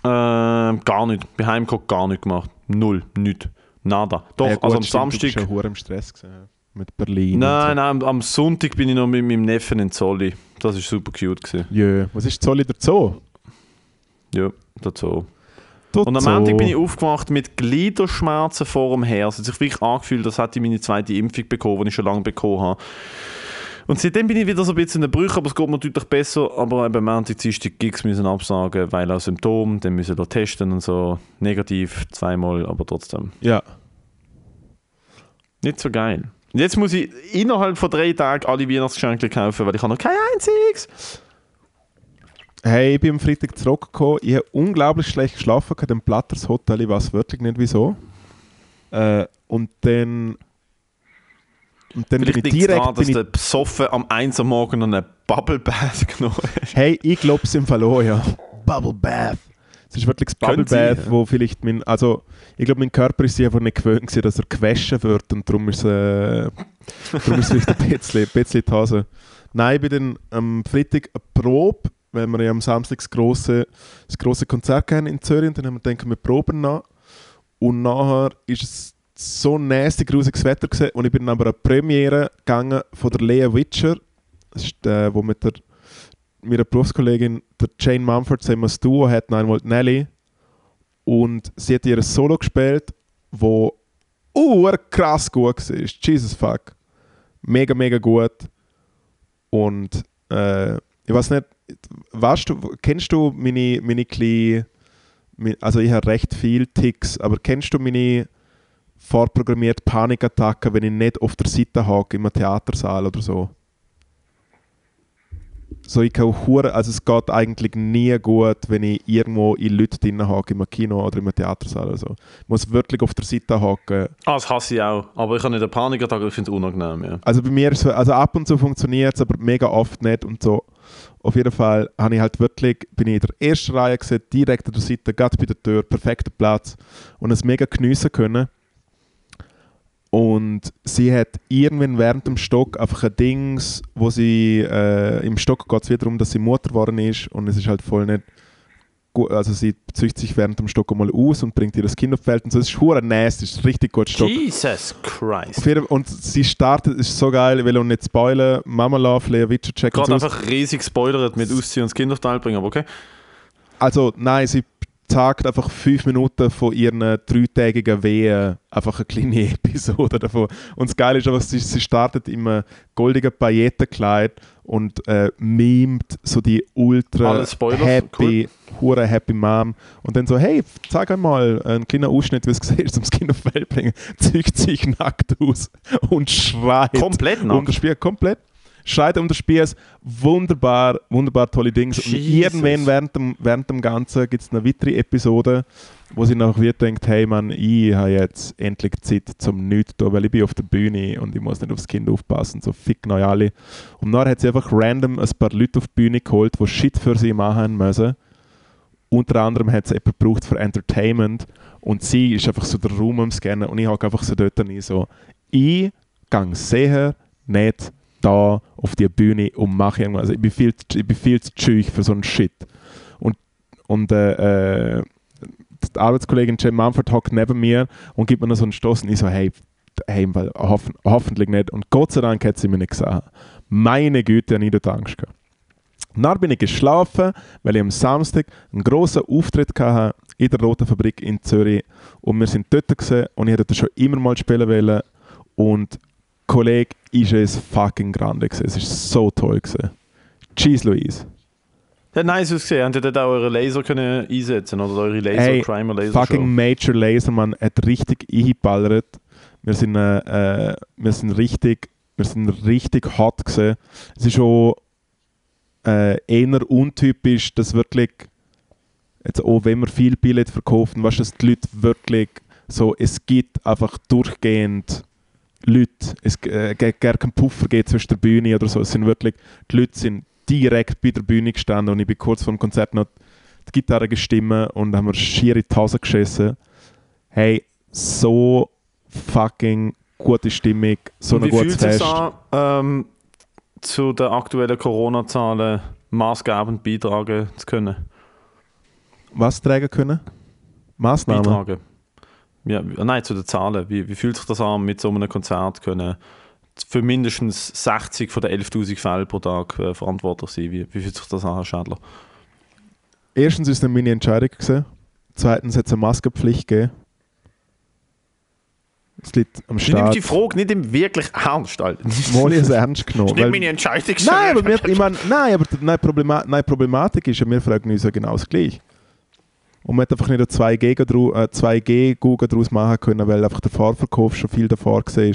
Ähm, gar nicht. Bei Heimkommen gar nicht gemacht. Null. Nichts. Nada. Doch, Ja, gut, also am stimmt, Samstag... bist schon hure im Stress gewesen, ja. mit Berlin. Nein, und nein, am, Sonntag bin ich noch mit meinem Neffen in Zolli. Das war super cute. Gewesen. so. Jö. Was ist Zolli der Zoo? Ja, dazu. Der Und am. Montag bin ich aufgewacht mit Gliederschmerzen vor dem Herz. Es hat sich wirklich angefühlt, als hätte ich meine zweite Impfung bekommen, die ich schon lange bekommen habe. Und seitdem bin ich wieder so ein bisschen in den Brüchen, aber es geht mir deutlich besser. Aber eben am Montag, Dienstag Gigs müssen absagen, weil auch Symptome, dann müssen wir testen und so. Negativ, zweimal, aber trotzdem. Ja. Nicht so geil. Und jetzt muss ich innerhalb von drei Tagen alle Weihnachtsgeschenke kaufen, weil ich habe noch kein einziges. Hey, ich bin am Freitag zurückgekommen. Ich habe unglaublich schlecht geschlafen, in dem Platters Hotel. Ich weiß wirklich nicht wieso. Äh, und dann. Und dann bin Vielleicht ich liegt es direkt. daran, dass Bin ich, du besoffen am 1 Uhr morgen noch eine Bubble Bath genommen hast. hey, ich glaube es im Fall auch, ja. Bubble Bath. Es ist wirklich das Bubble Bath, ja. wo vielleicht mein. Also, ich glaube, mein Körper ist sich einfach nicht gewöhnt, gewesen, dass er gewaschen wird und darum ist es. Äh, darum ist es vielleicht ein bisschen, ein bisschen die Hose. Nein, ich bin dann am Freitag eine Probe, weil wir ja am Samstag das grosse, das grosse Konzert hatten in Zürich und dann haben wir gedacht, wir proben noch. Und nachher ist es so nasty grusiges Wetter gewesen. und ich bin aber an die Premiere gegangen von der Lea Witcher, das ist der, wo mit der meiner Berufskollegin, der Jane Mumford, zusammen ein Duo hat, einmal die Nelly. Und sie hat ihr Solo gespielt, wo uh, krass gut war. Jesus fuck. Mega, mega gut. Und äh, ich weiß nicht, weißt du, kennst du meine, meine kleine, also ich habe recht viel Ticks, aber kennst du meine vorprogrammierte Panikattacken, wenn ich nicht auf der Seite hocke, im Theatersaal oder so? So, ich kann hure, also es geht eigentlich nie gut, wenn ich irgendwo in Leute drin hocke, im Kino oder im Theatersaal oder so. Ich muss wirklich auf der Seite hocken. Ah, das hasse ich auch. Aber ich habe nicht eine Panikattacke, ich finde es unangenehm. Ja. Also bei mir ist es, also ab und zu funktioniert es, aber mega oft nicht und so. Auf jeden Fall habe ich halt wirklich, bin ich in der ersten Reihe gesehen, direkt an der Seite, ganz bei der Tür, perfekter Platz und es mega geniessen können. Und sie hat irgendwann während dem Stock einfach ein Dings, wo sie, äh, im Stock geht es wieder darum, dass sie Mutter geworden ist und es ist halt voll nicht gut, also sie züchtet sich während dem Stock einmal aus und bringt ihr das Kind auf die Welt und so, es ist hure nasty, es ist richtig gut Stock. Jesus Christ. Und sie startet, es ist so geil, ich will auch nicht spoilern, Mama Love, Lea Witcher checken Gerade einfach riesig spoilert mit Ausziehen und das Kind auf die Welt bringen, aber okay. Also nein, sie sagt einfach fünf Minuten von ihren dreitägigen Wehen einfach eine kleine Episode davon. Und das Geile ist einfach, sie, sie startet im äh, goldigen Paillettenkleid und äh, mimt so die ultra happy, hure happy Mom. Und dann so, hey, zeig einmal einen kleinen Ausschnitt, wie es gesehen ist, um das Kind auf die Welt bringen. Zieht sich nackt aus und schreit. Komplett nackt. das Spiel, komplett. Schreit um das Spiel, wunderbar, wunderbar tolle Dinge. Und Jesus. irgendwann während dem, während dem Ganzen gibt es eine weitere Episode, wo sie nachher wieder denkt, hey Mann, ich habe jetzt endlich Zeit zum Nichts tun, weil ich bin auf der Bühne und ich muss nicht aufs Kind aufpassen, so fick neu alle. Und dann hat sie einfach random ein paar Leute auf die Bühne geholt, die Shit für sie machen müssen. Unter anderem hat sie jemanden gebraucht für Entertainment und sie ist einfach so der Raum am Scannen und ich habe einfach so dort nie so, ich gehe sicher nicht da auf die Bühne und mache irgendwas. Also ich bin viel, ich bin viel zu schüch für so einen Shit. Und, und äh, äh, die Arbeitskollegin Jem Mumford hockt neben mir und gibt mir noch so einen Stoß und ich so, hey, hey hoffen, hoffentlich nicht. Und Gott sei Dank hat sie mich nicht gesagt. Meine Güte, ich dort Angst gehabt. Dann bin ich geschlafen, weil ich am Samstag einen grossen Auftritt hatte in der Roten Fabrik in Zürich. Und wir sind dort gewesen, und ich hätte schon immer mal spielen wollen. Und Kollege ist es fucking grande gewesen. Es ist so toll gewesen. Cheese Louise. Ja, nice ausgesehen. Habt ihr dort auch eure Laser können einsetzen oder eure Laser Hey, Crimer Laser Fucking Show? Major Laserman hat richtig eingeballert. Wir sind, äh, äh, wir sind richtig, wir sind richtig hot gewesen. Es ist schon äh, eher untypisch, dass wirklich jetzt auch wenn wir viel Billett verkaufen, weißt du, dass die Leute wirklich so, es gibt einfach durchgehend Leute, es äh, gibt gar keinen Puffer geht zwischen der Bühne oder so, es sind wirklich, die Leute sind direkt bei der Bühne gestanden und ich bin kurz vor dem Konzert noch die Gitarre gestimmt und haben wir schier in die Hose geschissen. Hey, so fucking gute Stimmung, so ein wie gutes fühlt es sich Fest. an, ähm, zu den aktuellen Corona-Zahlen maßgebend beitragen zu können? Was tragen können? Maßnahmen? Beitragen. Ja, nein, zu den Zahlen. Wie, wie fühlt sich das an, mit so einem Konzert können für mindestens 60 von den 11'000 Fällen pro Tag äh, verantwortlich sein? Wie, wie fühlt sich das an, Herr Schädler? Erstens ist es eine Mini-Entscheidung gewesen. Zweitens hat es eine Maskenpflicht gegeben. Es liegt am Ich nehme Staat. die Frage nicht im wirklich ernst, Alter. Molly ist ernst genommen. Das ist nicht meine Entscheidung. Nein, aber, wir, ich mein, nein, aber die nein, Problema nein, Problematik ist ja, wir fragen uns ja genau das Gleiche. Und man hat einfach nicht eine 2G drau- äh, 2G-Google daraus machen können, weil einfach der Fahrverkauf schon viel davor war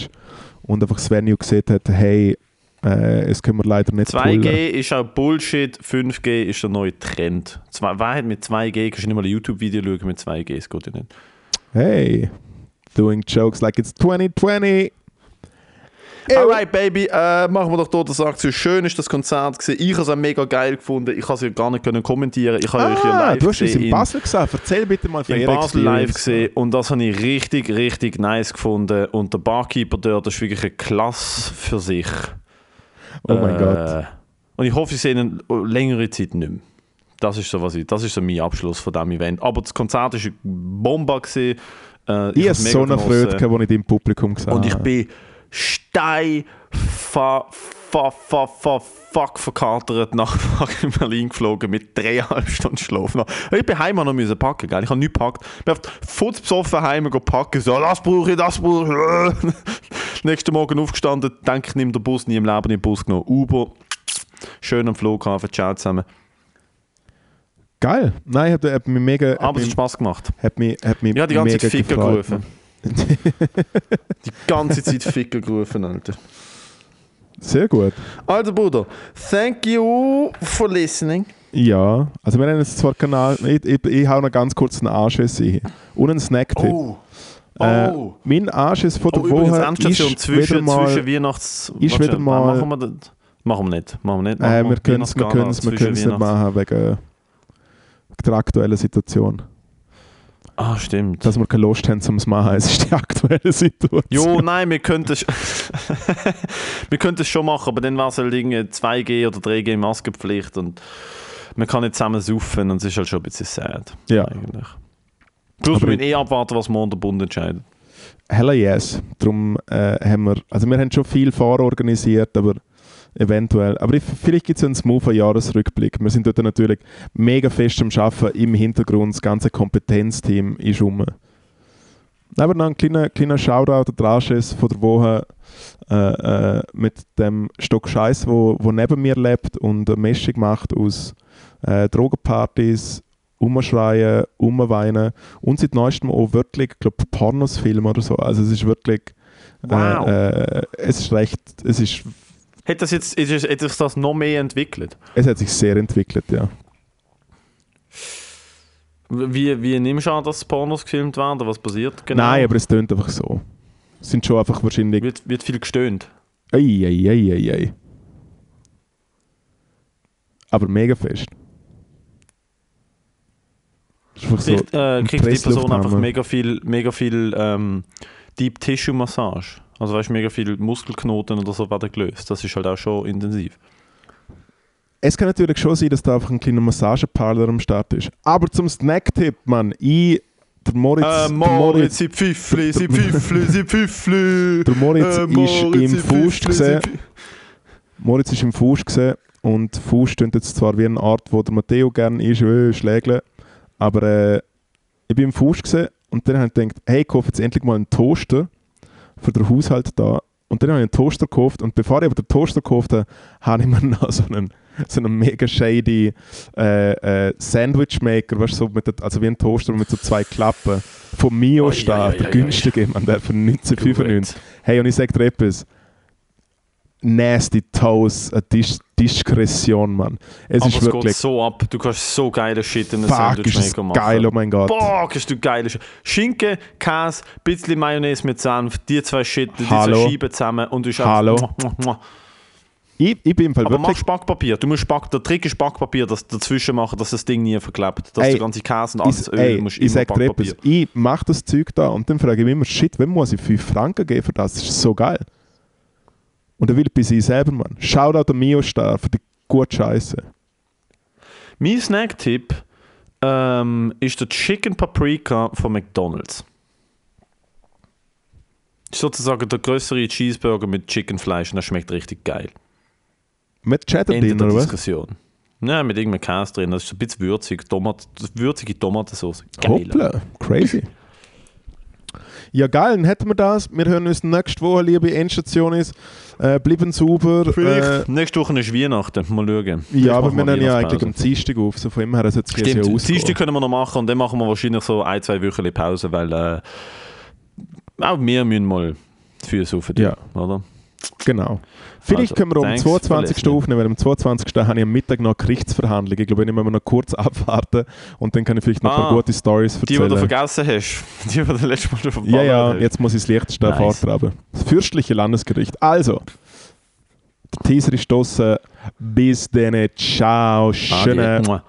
und einfach das Venue gesehen hat, hey, äh, es können wir leider nicht 2G pullen. ist auch Bullshit, 5G ist der neue Trend. Zwei, wer hat mit 2G, kannst du nicht mal ein YouTube-Video schauen mit 2G, das geht ja nicht. Hey, doing jokes like it's 2020. Alright, Baby, äh, machen wir doch dort das Aktion. Schön ist das Konzert gewesen. Ich habe es auch mega geil gefunden. Ich habe es ja gar nicht können kommentieren. Ich habe euch ja Ah, live du hast es gesehen in Basel gesagt. Erzähl bitte mal von in Basel live gesehen und das habe ich richtig, richtig nice gefunden. Und der Barkeeper dort, das ist wirklich eine Klasse für sich. Oh mein Äh, Gott. Und ich hoffe, ich sehe ihn längere Zeit nicht mehr. Das ist so, was ich, das ist so mein Abschluss von diesem Event. Aber das Konzert war eine Bombe. Gewesen. Äh, Ich hab's hatte so eine. Freude, als ich im Publikum gesehen Und ich habe. bin stein fa, fa, fa, fa, fuck verkatert nach fucking Berlin geflogen mit dreieinhalb Stunden Schlaf. noch. Ich bin heim noch müssen packen, gell? Ich habe nichts gepackt. Ich bin einfach futzbesoffen heim go packen, so, das brauche ich, das brauche ich. Nächsten Morgen aufgestanden, denke ich, nehme den Bus, nie im Leben den Bus genommen. Uber, schön am Flughafen, ciao zusammen. Geil. Nein, hat, hat mich mega... Aber es hat Spaß gemacht. hat mich, hat mich Ich habe die ganze Zeit Ficker gerufen. Die ganze Zeit Ficker gerufen, Alter. Sehr gut. Also Bruder, thank you for listening. Ja, also wir haben jetzt zwar Kanal... Ich, ich, ich hau noch ganz kurz einen Anschiss ein. Und einen Snacktipp. Oh. Äh, Oh. mein Anschiss von der Oh, Woche Endstation ist zwischen, wieder mal... zwischen Weihnachts... ist wieder mal- Machen wir das? Machen wir nicht. Machen wir nicht. äh, Machen wir können es nicht machen wegen der aktuellen Situation. Ah, stimmt. Dass wir keine Lust haben, um es zu machen. Es ist die aktuelle Situation. Jo, nein, wir könnten es wir könnten es schon machen, aber dann wäre es halt irgendwie 2G oder 3G Maskenpflicht und man kann nicht zusammen saufen und es ist halt schon ein bisschen sad. Ja. Eigentlich. Plus, wir müssen eh abwarten, was morgen der Bund entscheidet. Hella yes. Darum äh, haben wir, also wir haben schon viel vororganisiert, aber eventuell. Aber ich, vielleicht gibt es einen smoothen Jahresrückblick. Wir sind dort natürlich mega fest am Arbeiten im Hintergrund. Das ganze Kompetenzteam ist rum. Aber noch ein kleiner, kleiner Shoutout an Rasches von der Woche äh, äh, mit dem Stock Scheiß, wo, wo neben mir lebt und eine Mischung macht aus äh, Drogenpartys, Umschreien, Umweinen und seit neuestem auch wirklich, ich glaube, Pornosfilme oder so. Also es ist wirklich, Wow. äh, äh, es ist recht, es ist, Hat, das jetzt, ist, hat sich das noch mehr entwickelt? es hat sich sehr entwickelt, ja. Wie, wie nimmst du an, dass Pornos gefilmt werden? Was passiert genau? Nein, aber es tönt einfach so. Es sind schon einfach wahrscheinlich, Wird, wird viel gestöhnt. ei, ei, ei, ei, ei. Aber mega fest. Einfach so, Kriegt, äh, kriegt die Person einfach mega viel, mega viel ähm, Deep Tissue Massage. Also weißt du, mega viel Muskelknoten oder so werden gelöst. Das ist halt auch schon intensiv. Es kann natürlich schon sein, dass da einfach ein kleiner Massageparler am Start ist. Aber zum Snacktipp, Mann, ich der Moritz, Äh, Moritz, sie Pfiffli, sie Pfiffli, sie Pfiffli. Der Moritz Äh, ist Moritz, im Faust Pfiffli, sie gesehen. Moritz ist im Faust gesehen und Faust klingt jetzt zwar wie eine Art, wo der Matteo gerne ist, äh, schlägeln, aber äh, ich bin im Faust gesehen und dann habe ich gedacht, hey, ich kaufe jetzt endlich mal einen Toaster für den Haushalt da. Und dann habe ich einen Toaster gekauft und bevor ich aber den Toaster gekauft habe, habe ich mir noch so einen, so einen mega shady äh, äh, Sandwich-Maker, weißt, so mit der, also wie ein Toaster mit so zwei Klappen, vom Mio Oi, steht, oi, oi, der günstige, man, der für 1995. Hey, und ich sage dir etwas. Nasty Toes, eine Dis Diskretion, Mann. Es Aber ist es geht wirklich so ab. Du kannst so geile Shit in ist es Sandwich-Maker machen. geil, oh mein Gott. Boah, hast du geile Shit. Schinken, Käse, bisschen Mayonnaise mit Senf, die zwei Shit, die Hallo. zwei Scheiben zusammen und du hast Hallo. Muah, muah. Ich, ich bin im Fall Aber mach. Backpapier. Du musst Back, der Trick ist Backpapier, das dazwischen machen, dass das Ding nie verklebt. Dass Ey, der ganze Käse und alles Öl ey, musst ich immer Backpapier. etwas, ich mache das Zeug da und dann frage ich mich immer, shit, wem muss ich 5 Franken geben für das? Das ist so geil. Und dann will ich bei sie selber, Mann. Shoutout an Mio Star für die gute Scheiße. Mein Snack-Tipp ähm, ist der Chicken Paprika von McDonalds. Ist sozusagen der größere Cheeseburger mit Chickenfleisch und das schmeckt richtig geil. Mit Cheddar Ende drin, der oder was? Diskussion. Ja, mit irgendeinem Käse drin. Das ist ein bisschen würzig. Tomat, würzige Tomatensauce. Geil. Hoppla, crazy. Ja, geil, dann hätten wir das. Wir hören uns nächste Woche, liebe Endstationis. Äh, bleiben sauber. Äh, Vielleicht nächste Woche ist Weihnachten. Mal schauen. Vielleicht ja, aber wir nehmen ja eigentlich am Dienstag auf. So von immer her es Stimmt, ja Dienstag können wir noch machen und dann machen wir wahrscheinlich so ein, zwei Wochen Pause, weil äh, auch wir müssen mal die Füße auf Ja. oder? Genau. Vielleicht Also, können wir am thanks 22. for aufnehmen, weil am 22. habe ich am Mittag noch eine Gerichtsverhandlung. Ich glaube, ich muss noch kurz abwarten und dann kann ich vielleicht noch ein Ah, paar gute Stories Die, die du erzählen. vergessen hast. Die, die du letztes Mal verballt ja, ja, hast. jetzt muss ich das Lichtste Nice. vortragen. Das fürstliche Landesgericht. Also, der Teaser ist draussen. Bis dann. Ciao. Schönen Adi.